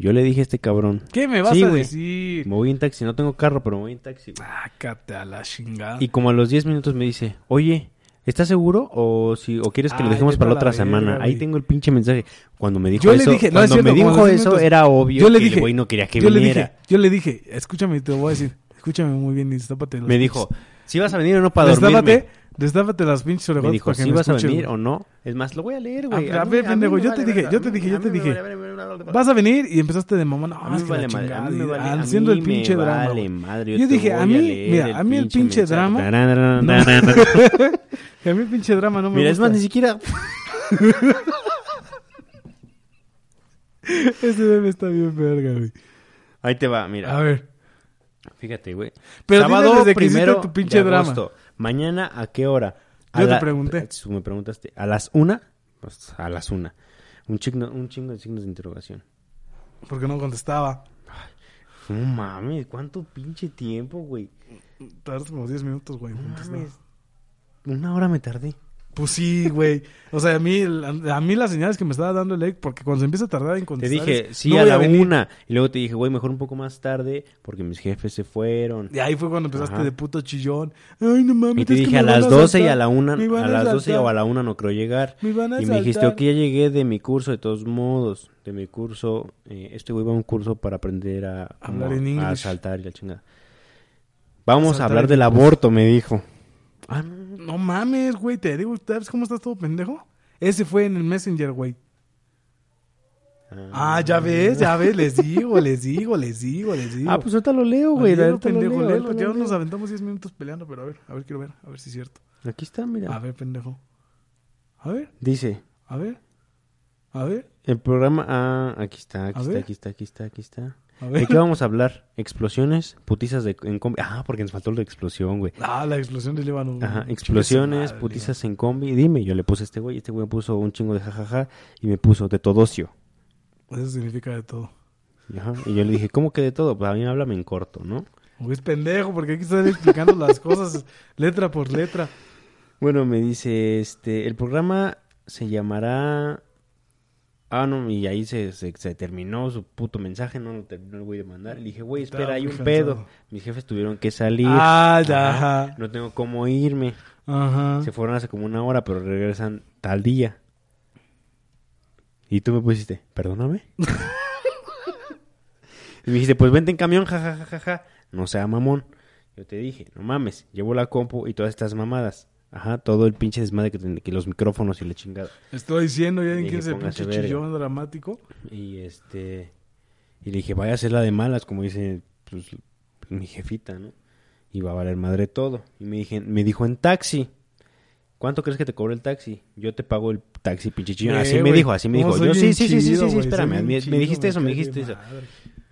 yo le dije a este cabrón, ¿Qué me vas Sí, a decir? me voy en taxi, no tengo carro, pero me voy en taxi. Sácate a la chingada. Y como a los 10 minutos me dice, oye, ¿estás seguro o si o quieres que lo dejemos para la otra semana? Ahí tengo el pinche mensaje. Cuando me dijo Yo le eso, dije- no, es cuando cierto, me dijo a los 10 eso minutos. era obvio yo le que dije, el güey no quería que yo le viniera. dije, yo le dije, escúchame, te voy a decir, escúchame muy bien destápate los me dijo, si vas a venir o no para dormirme. Destápate, las pinches Me orejotas dijo, para que si me vas a venir o no. Es más, lo voy a leer, güey. A- ver, pendejo, me yo te dije, yo te dije, yo te me dije. Vas a venir y empezaste de mamá, no, es me que vale la madre, chingada, me y vale- haciendo el pinche me drama. vale madre, Yo dije, a mí, mira, a mí el pinche drama- a mí el pinche drama no me Mira, es más, ni siquiera... Ese bebé está bien verga, güey. Ahí te va, mira. A ver. Fíjate, güey. Pero Sábado desde que primero tu pinche de drama. agosto. Mañana, ¿a qué hora? A Yo te la- pregunté. Tú me preguntaste. ¿A las una? Pues a las una. Un chingo, un chingo de signos de interrogación. Porque no contestaba. No mames, ¿cuánto pinche tiempo, güey? Tardas como 10 minutos, güey. No mames. Una hora me tardé. Pues sí, güey. O sea, a mí, a mí las señales que me estaba dando el Eric, porque cuando se empieza a tardar en Te contestar. dije, es, sí, no a la una. Y luego te dije, güey, mejor un poco más tarde porque mis jefes se fueron. Y ahí fue cuando empezaste Ajá. de puto chillón. Ay, no mames. Y te dije a las 12 y a la una, a las 12 asaltar, o a la una no creo llegar. Me van a Y me dijiste, ok, ya llegué de mi curso, de todos modos, de mi curso. eh, este güey va a un curso para aprender a, Hablar en a English. saltar y la chingada. Vamos Saltar a hablar del aborto, me dijo. Ah, no. No mames, güey. Te digo, ¿sabes cómo estás todo pendejo? Ese fue en el Messenger, güey. Ah, ya ves, ya ves. Les digo, les digo, les digo, les digo. Ah, pues ahorita lo leo, güey. Ahorita lo leo, ahorita Ya lo nos leo. aventamos 10 minutos peleando, pero a ver, a ver, quiero ver, a ver si es cierto. Aquí está, mira. A ver, pendejo. A ver, Dice, a ver, a ver, el programa... Ah, aquí está, aquí A está, ver. aquí está, aquí está, aquí está. ¿De qué vamos a hablar? Explosiones, putizas de, en combi. Ah, porque nos faltó de explosión, güey. Ah, la explosión del Líbano. Ajá, explosiones, madre, putizas en combi. Dime, yo le puse a este güey, este güey me puso un chingo de jajaja y me puso de todocio. Eso significa de todo. Ajá, y yo le dije, ¿cómo que de todo? Pues a mí háblame en corto, ¿no? Güey, es pendejo, porque aquí están explicando las cosas letra por letra. Bueno, me dice, este, el programa se llamará... Ah, no, y ahí se, se, se terminó su puto mensaje, no lo terminó el güey de mandar. Le dije, güey, espera, Estaba hay un cansado. pedo. Mis jefes tuvieron que salir. Ah, ya, Ajá, ajá. No tengo cómo irme. Ajá. Se fueron hace como una hora, pero regresan tal día. Y tú me pusiste, perdóname. y me dijiste, pues vente en camión, jajajaja. Ja, ja, ja. No sea mamón. Yo te dije, no mames, llevo la compu y todas estas mamadas. Ajá, todo el pinche desmadre que, ten- que los micrófonos y la chingada. Estoy diciendo ya en quién pinche chillón dramático. Y este. Y le dije, vaya a hacer la de malas, como dice pues, mi jefita, ¿no? Y va a valer madre todo. Y me, dije, me dijo en taxi. ¿Cuánto crees que te cobró el taxi? Yo te pago el taxi, pinche chillón. Eh, Así me dijo, así me dijo. ¿cómo Yo, sí, sí, sí, sí, sí, espérame. Me, dijiste eso, me dijiste eso.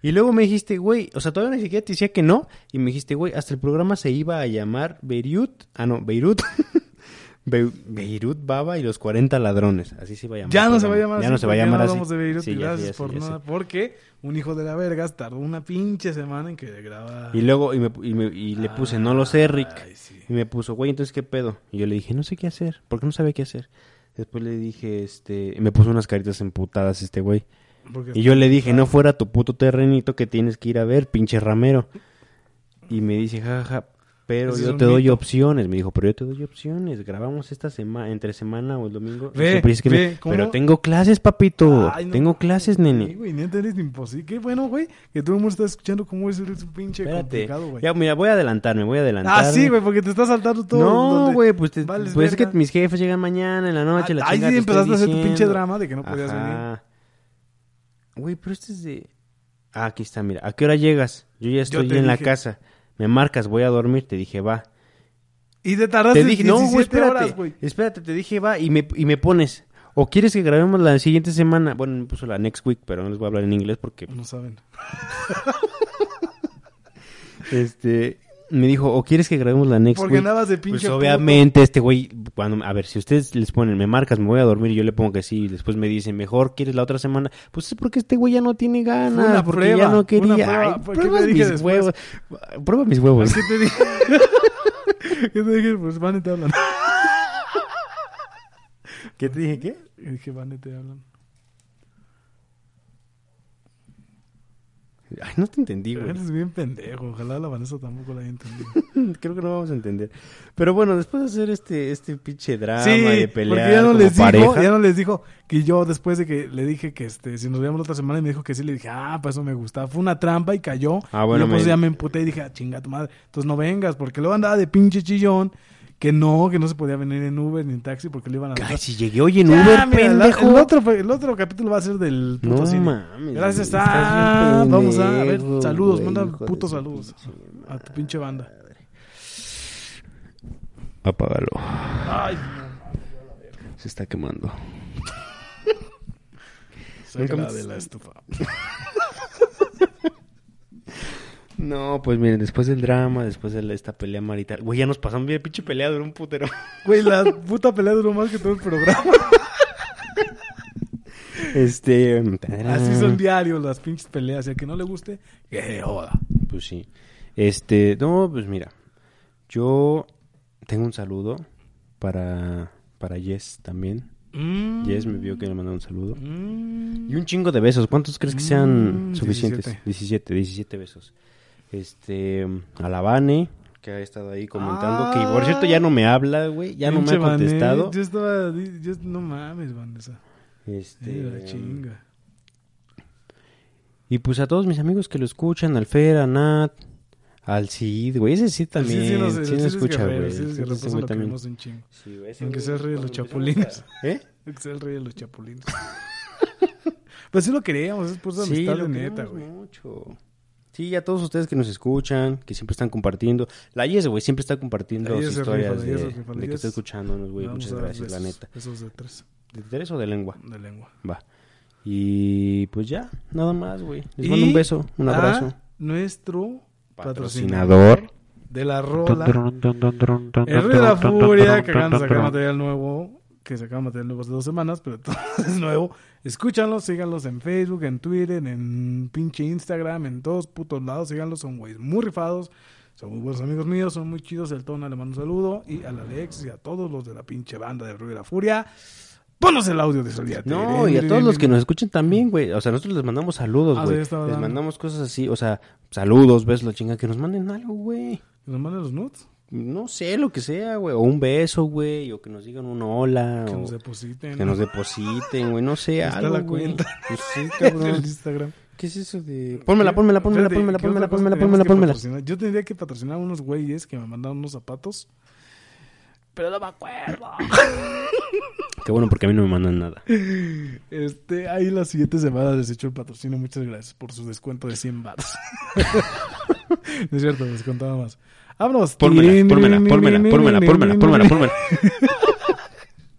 Y luego me dijiste, güey, o sea, todavía ni siquiera te decía que no. Y me dijiste, güey, hasta el programa se iba a llamar Beirut. Ah, no, Beirut. Be- Beirut Baba y los 40 ladrones. Así se iba a llamar. Ya no se va a llamar Ya así. no se va a llamar no así. hablamos de Beirut Sí, ya gracias ya por ya nada. Porque un hijo de la vergas tardó una pinche semana en que graba. Y luego y, me- y me- y le puse, no lo sé, Rick. Ay. Y me puso, güey, entonces qué pedo. Y yo le dije, no sé qué hacer, porque no sabía qué hacer. Después le dije, este, y me puso unas caritas emputadas este güey. Y yo le dije, no fuera tu puto terrenito que tienes que ir a ver, pinche ramero. Y me dice, jaja, pero Ese es yo te doy mito. opciones. Me dijo, pero yo te doy opciones. Grabamos esta semana, entre semana o el domingo. Ve, que ve. Pero tengo clases, papito. Ay, no tengo clases, nene. güey, neta eres imposible. Qué bueno, güey, que todo el mundo está escuchando cómo es un pinche Espérate. complicado, güey. Ya, mira, voy a adelantarme, voy a adelantarme. Ah, sí, güey, porque te estás saltando todo. No, güey, pues, te- pues es que mis jefes llegan mañana en la noche. la Ah, Ahí chingada, sí empezaste a hacer tu pinche drama de que no podías venir. Güey, pero este es de... Ah, aquí está, mira. ¿A qué hora llegas? Yo ya estoy en la casa. Me marcas, voy a dormir. Te dije, va. Y te tardaste Te dije, no, güey, 17 espérate. horas, güey. espérate, te dije, va. Y me, y me pones, ¿o quieres que grabemos la siguiente semana? Bueno, me puso la next week, pero no les voy a hablar en inglés porque, No saben. este... Me dijo, ¿o quieres que grabemos la next Porque week? andabas de Pues pinche obviamente este güey, cuando, a ver, si ustedes les ponen, me marcas, me voy a dormir y yo le pongo que sí, y después me dicen, mejor, ¿quieres la otra semana? Pues es porque este güey ya no tiene ganas, una porque prueba, ya no quería. una prueba, Ay, ¿por qué prueba te dije mis después? huevos. Prueba mis huevos. ¿Qué te dije? ¿Qué te dije? Pues Vane te hablan. ¿Qué te dije qué? Y dije, Vane te hablan. Ay, no te entendí, güey. Eres bien pendejo. Ojalá la Vanessa tampoco la haya entendido. Creo que no vamos a entender. Pero bueno, después de hacer este, este pinche drama sí, y de pelear porque ya no como les dijo, ya no les dijo que yo después de que le dije que este si nos veíamos la otra semana y me dijo que sí, le dije, ah, pues eso me gustaba. Fue una trampa y cayó. Ah, bueno, y yo pues me- ya me emputé y dije, ah, chinga tu madre. Entonces no vengas, porque luego andaba de pinche chillón, que no, que no se podía venir en Uber ni en taxi porque le iban a Ay, si llegué hoy en Ya, Uber, mira, la- pendejo. el, otro, el otro capítulo va a ser del puto no cine. mames. Gracias, estás bien vamos a ver, pendejo, saludos, güey, manda putos saludos pinche a tu pinche banda. Apágalo. Ay, Se está quemando. Saca la de la estufa. No, pues miren, después del drama, después de esta pelea marital. Güey, ya nos pasamos bien, pinche pelea duró un putero. Güey, la puta pelea duró más que todo el programa. Este. Así son diarios las pinches peleas. Y al que no le guste, que se joda. Pues sí. Este, no, pues mira. Yo tengo un saludo para, para Jess también. Mm. Jess me vio que le mandó un saludo. Mm. Y un chingo de besos. ¿Cuántos crees que sean Mm, suficientes? 17. 17, besos. Este, a la Vane, que ha estado ahí comentando. Que por cierto ya no me habla, güey. Ya no me ha contestado. Yo estaba. Yo, no mames, Vanessa. Este, Eh, la chinga. Y pues a todos mis amigos que lo escuchan, al Fer, a Nat, al Cid, güey. Ese sí también. Sí, no sí es escucha, güey. sí Ese eso güey también. un chingo. Sí, ese Aunque sea el rey de los chapulines. ¿Eh? Que sea el rey de los chapulines. pues sí lo queríamos, es por Sí, amistad de neta, güey. mucho. Sí, a todos ustedes que nos escuchan, que siempre están compartiendo. La Yes, güey, siempre está compartiendo sus historias rifa, de, rifa, que está escuchándonos, güey. Muchas gracias, la neta. Besos de tres, ¿De tres o de lengua? de lengua. Va. Y pues ya, nada más, güey. Les Y mando un beso, un a abrazo. nuestro Patrocinador. de la rola. El Rey de la Furia, que acaban de sacar material nuevo, que sacaron material nuevo hace dos semanas, pero todo es nuevo. Escúchanlos, síganlos en Facebook, en Twitter, en pinche Instagram, en todos putos lados, síganlos, son güeyes muy rifados, son muy buenos amigos míos, son muy chidos, el Tona le mando un saludo, y al Alex y a todos los de la pinche banda de Rey de la Furia. Ponos el audio de Solía. No, y a todos los que nos escuchan también, güey. O sea, nosotros les mandamos saludos, Ah, güey. estaba les mandamos cosas así, o sea, saludos, besos, la chinga, que nos manden algo, güey. ¿Nos mandan los nudes? No sé, lo que sea, güey. O un beso, güey. O que nos digan un hola. Que o nos depositen. que nos depositen, güey. No sé, Está algo, la cuenta. Pues sí, cabrón. el Instagram. ¿Qué es eso de...? Pónmela, pónmela, pónmela, pónmela, ¿qué pónmela, pónmela, pónmela, pónmela. Yo tendría que patrocinar a unos güeyes que me mandaron unos zapatos. pero no me acuerdo. Qué bueno porque a mí no me mandan nada. Este, ahí las siguientes semanas les echo el patrocinio. Muchas gracias por su descuento de 100 baros. no es cierto, les contaba más. Vámonos. Pónmela, pónmela, pónmela, pónmela, pónmela, pónmela, pónmela.